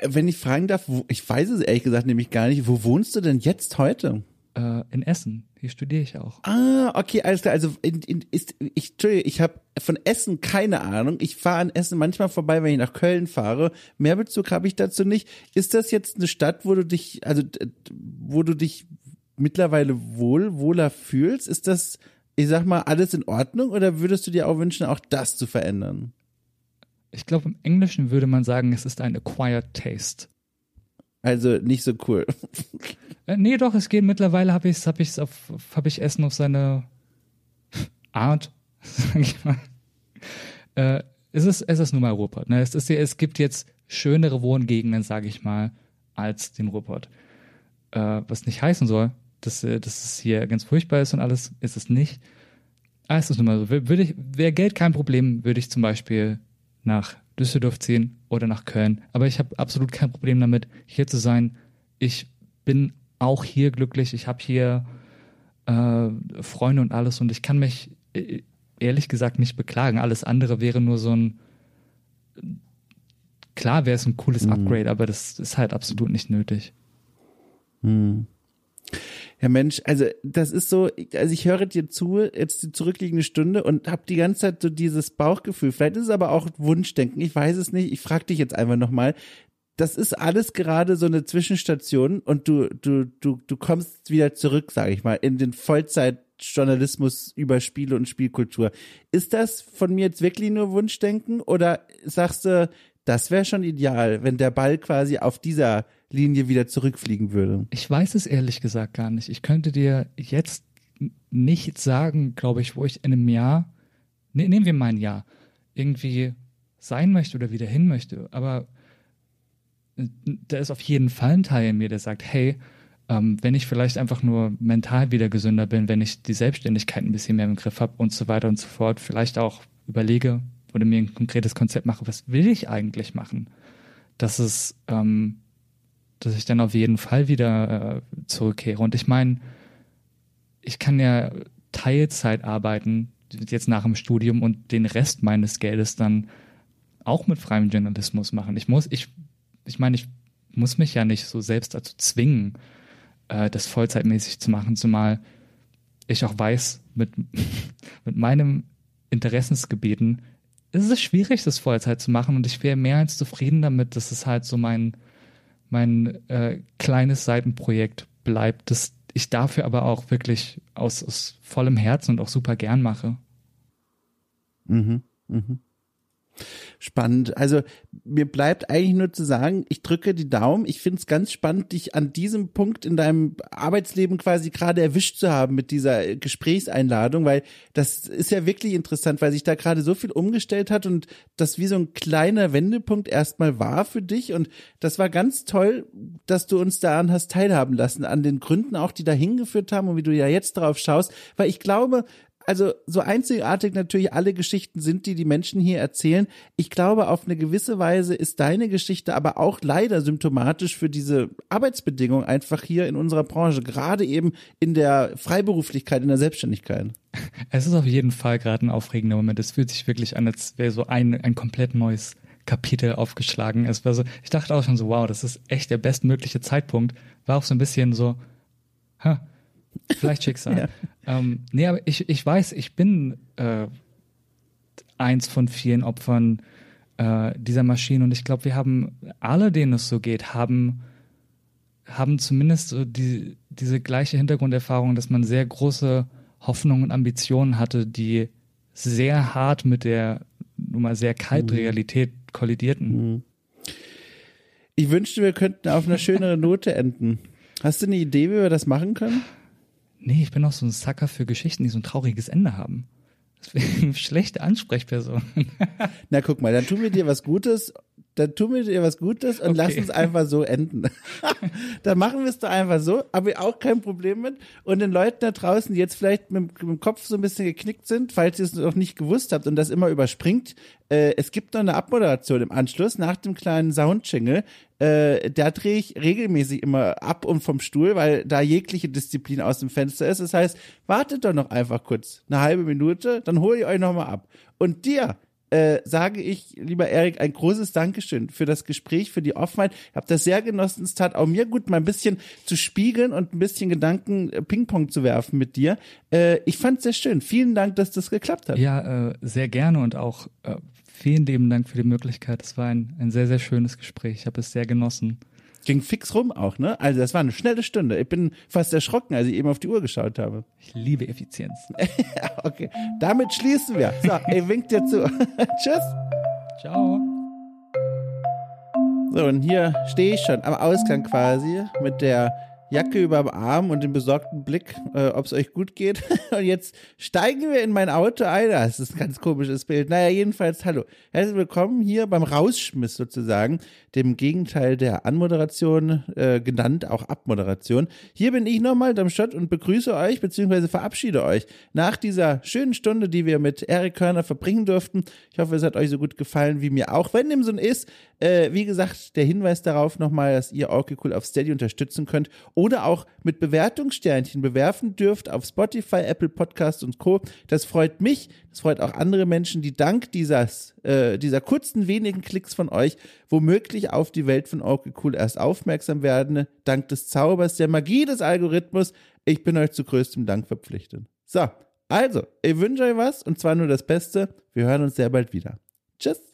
Speaker 1: Wenn ich fragen darf, wo, ich weiß es ehrlich gesagt nämlich gar nicht, wo wohnst du denn jetzt heute?
Speaker 2: Äh, in Essen. Hier studiere ich auch.
Speaker 1: Ah, okay, alles klar. Also in, in, ist, ich, ich habe von Essen keine Ahnung. Ich fahre an Essen manchmal vorbei, wenn ich nach Köln fahre. Mehr Bezug habe ich dazu nicht. Ist das jetzt eine Stadt, wo du dich, also wo du dich mittlerweile wohl, wohler fühlst? Ist das, ich sag mal, alles in Ordnung oder würdest du dir auch wünschen, auch das zu verändern?
Speaker 2: Ich glaube, im Englischen würde man sagen, es ist ein acquired taste.
Speaker 1: Also nicht so cool.
Speaker 2: Äh, nee, doch, es geht. Mittlerweile habe ich hab ich's auf, hab ich Essen auf seine Art, sag ich mal. Äh, es ist, es ist nun mal Ruhrpott. Ne? Es, ist, es gibt jetzt schönere Wohngegenden, sage ich mal, als den Ruhrpott. Äh, was nicht heißen soll, dass, äh, dass es hier ganz furchtbar ist und alles, ist es nicht. Ah, es ist nun mal so. Wür- Würde ich, wäre Geld kein Problem, würde ich zum Beispiel nach Düsseldorf ziehen oder nach Köln. Aber ich habe absolut kein Problem damit, hier zu sein. Ich bin auch hier glücklich. Ich habe hier äh, Freunde und alles und ich kann mich äh, ehrlich gesagt nicht beklagen. Alles andere wäre nur so ein klar wäre es ein cooles Upgrade, aber das ist halt absolut nicht nötig.
Speaker 1: Ja, Mensch, also das ist so, also ich höre dir zu, jetzt die zurückliegende Stunde und habe die ganze Zeit so dieses Bauchgefühl. Vielleicht ist es aber auch Wunschdenken, ich weiß es nicht. Ich frage dich jetzt einfach nochmal. Das ist alles gerade so eine Zwischenstation und du, du, du, du kommst wieder zurück, sage ich mal, in den Vollzeitjournalismus über Spiele und Spielkultur. Ist das von mir jetzt wirklich nur Wunschdenken oder sagst du, das wäre schon ideal, wenn der Ball quasi auf dieser Linie wieder zurückfliegen würde?
Speaker 2: Ich weiß es ehrlich gesagt gar nicht. Ich könnte dir jetzt nicht sagen, glaube ich, wo ich in einem Jahr, ne, nehmen wir mal ein Jahr, irgendwie sein möchte oder wieder hin möchte. Aber da ist auf jeden Fall ein Teil in mir, der sagt, hey, ähm, wenn ich vielleicht einfach nur mental wieder gesünder bin, wenn ich die Selbstständigkeit ein bisschen mehr im Griff habe und so weiter und so fort, vielleicht auch überlege oder mir ein konkretes Konzept mache, was will ich eigentlich machen? Dass es, ähm, dass ich dann auf jeden Fall wieder äh, zurückkehre. Und ich meine, ich kann ja Teilzeit arbeiten, jetzt nach dem Studium und den Rest meines Geldes dann auch mit freiem Journalismus machen. Ich muss, ich, ich meine, ich muss mich ja nicht so selbst dazu zwingen, äh, das vollzeitmäßig zu machen, zumal ich auch weiß, mit, mit meinem Interessensgebieten ist es schwierig, das Vollzeit zu machen und ich wäre mehr als zufrieden damit, dass es halt so mein, mein äh, kleines Seitenprojekt bleibt, das ich dafür aber auch wirklich aus, aus vollem Herzen und auch super gern mache.
Speaker 1: Spannend. Also mir bleibt eigentlich nur zu sagen, ich drücke die Daumen. Ich finde es ganz spannend, dich an diesem Punkt in deinem Arbeitsleben quasi gerade erwischt zu haben mit dieser Gesprächseinladung, weil das ist ja wirklich interessant, weil sich da gerade so viel umgestellt hat und das wie so ein kleiner Wendepunkt erstmal war für dich. Und das war ganz toll, dass du uns daran hast teilhaben lassen, an den Gründen auch, die da hingeführt haben und wie du ja jetzt drauf schaust, weil ich glaube, also so einzigartig natürlich alle Geschichten sind, die die Menschen hier erzählen. Ich glaube, auf eine gewisse Weise ist deine Geschichte aber auch leider symptomatisch für diese Arbeitsbedingungen einfach hier in unserer Branche, gerade eben in der Freiberuflichkeit, in der Selbstständigkeit.
Speaker 2: Es ist auf jeden Fall gerade ein aufregender Moment. Es fühlt sich wirklich an, als wäre so ein, ein komplett neues Kapitel aufgeschlagen. Es war so, ich dachte auch schon so, wow, das ist echt der bestmögliche Zeitpunkt. War auch so ein bisschen so, ha, vielleicht Schicksal.
Speaker 1: Ja.
Speaker 2: ähm, nee, aber ich, ich weiß, ich bin äh, eins von vielen Opfern äh, dieser Maschinen. Und ich glaube, wir haben alle, denen es so geht, haben, haben zumindest so die, diese gleiche Hintergrunderfahrung, dass man sehr große Hoffnungen und Ambitionen hatte, die sehr hart mit der nun mal sehr kalten mhm. Realität kollidierten. Mhm.
Speaker 1: Ich wünschte, wir könnten auf einer schöneren Note enden. Hast du eine Idee, wie wir das machen können?
Speaker 2: Nee, ich bin auch so ein Sucker für Geschichten, die so ein trauriges Ende haben. Deswegen schlechte Ansprechperson.
Speaker 1: Na guck mal, dann tun wir dir was Gutes dann tun wir dir was Gutes und okay. lass uns einfach so enden. dann machen wir es doch einfach so, aber auch kein Problem mit. Und den Leuten da draußen, die jetzt vielleicht mit, dem Kopf so ein bisschen geknickt sind, falls ihr es noch nicht gewusst habt und das immer überspringt, äh, es gibt noch eine Abmoderation im Anschluss nach dem kleinen Soundjingle. Äh, da drehe ich regelmäßig immer ab und vom Stuhl, weil da jegliche Disziplin aus dem Fenster ist. Das heißt, wartet doch noch einfach kurz, eine halbe Minute, dann hole ich euch nochmal ab. Und dir, äh, sage ich, lieber Erik, ein großes Dankeschön für das Gespräch, für die Offenheit. Ich habe das sehr genossen. Es tat auch mir gut, mal ein bisschen zu spiegeln und ein bisschen Gedanken äh, Ping-Pong zu werfen mit dir. Äh, ich fand es sehr schön. Vielen Dank, dass das geklappt hat.
Speaker 2: Ja, äh, sehr gerne und auch äh, vielen lieben Dank für die Möglichkeit. Es war ein, ein sehr, sehr schönes Gespräch. Ich habe es sehr genossen.
Speaker 1: Ging fix rum auch, ne? Also das war eine schnelle Stunde. Ich bin fast erschrocken, als ich eben auf die Uhr geschaut habe.
Speaker 2: Ich liebe Effizienz.
Speaker 1: okay, damit schließen wir. So, ich wink dir zu. Tschüss.
Speaker 2: Ciao.
Speaker 1: So, und hier stehe ich schon am Ausgang quasi mit der Jacke über dem Arm und den besorgten Blick, äh, ob es euch gut geht. und jetzt steigen wir in mein Auto ein. Das ist ein ganz komisches Bild. Naja, jedenfalls, hallo. Herzlich willkommen hier beim Rausschmiss sozusagen, dem Gegenteil der Anmoderation, äh, genannt auch Abmoderation. Hier bin ich nochmal, Darmstadt, und begrüße euch, beziehungsweise verabschiede euch nach dieser schönen Stunde, die wir mit Eric Körner verbringen durften. Ich hoffe, es hat euch so gut gefallen wie mir auch. Wenn dem so ist, äh, wie gesagt, der Hinweis darauf nochmal, dass ihr Orky Cool auf Steady unterstützen könnt oder auch mit Bewertungssternchen bewerfen dürft auf Spotify, Apple Podcasts und Co. Das freut mich, das freut auch andere Menschen, die dank dieses, äh, dieser kurzen wenigen Klicks von euch womöglich auf die Welt von Orky Cool erst aufmerksam werden, dank des Zaubers, der Magie des Algorithmus. Ich bin euch zu größtem Dank verpflichtet. So, also, ich wünsche euch was und zwar nur das Beste. Wir hören uns sehr bald wieder. Tschüss.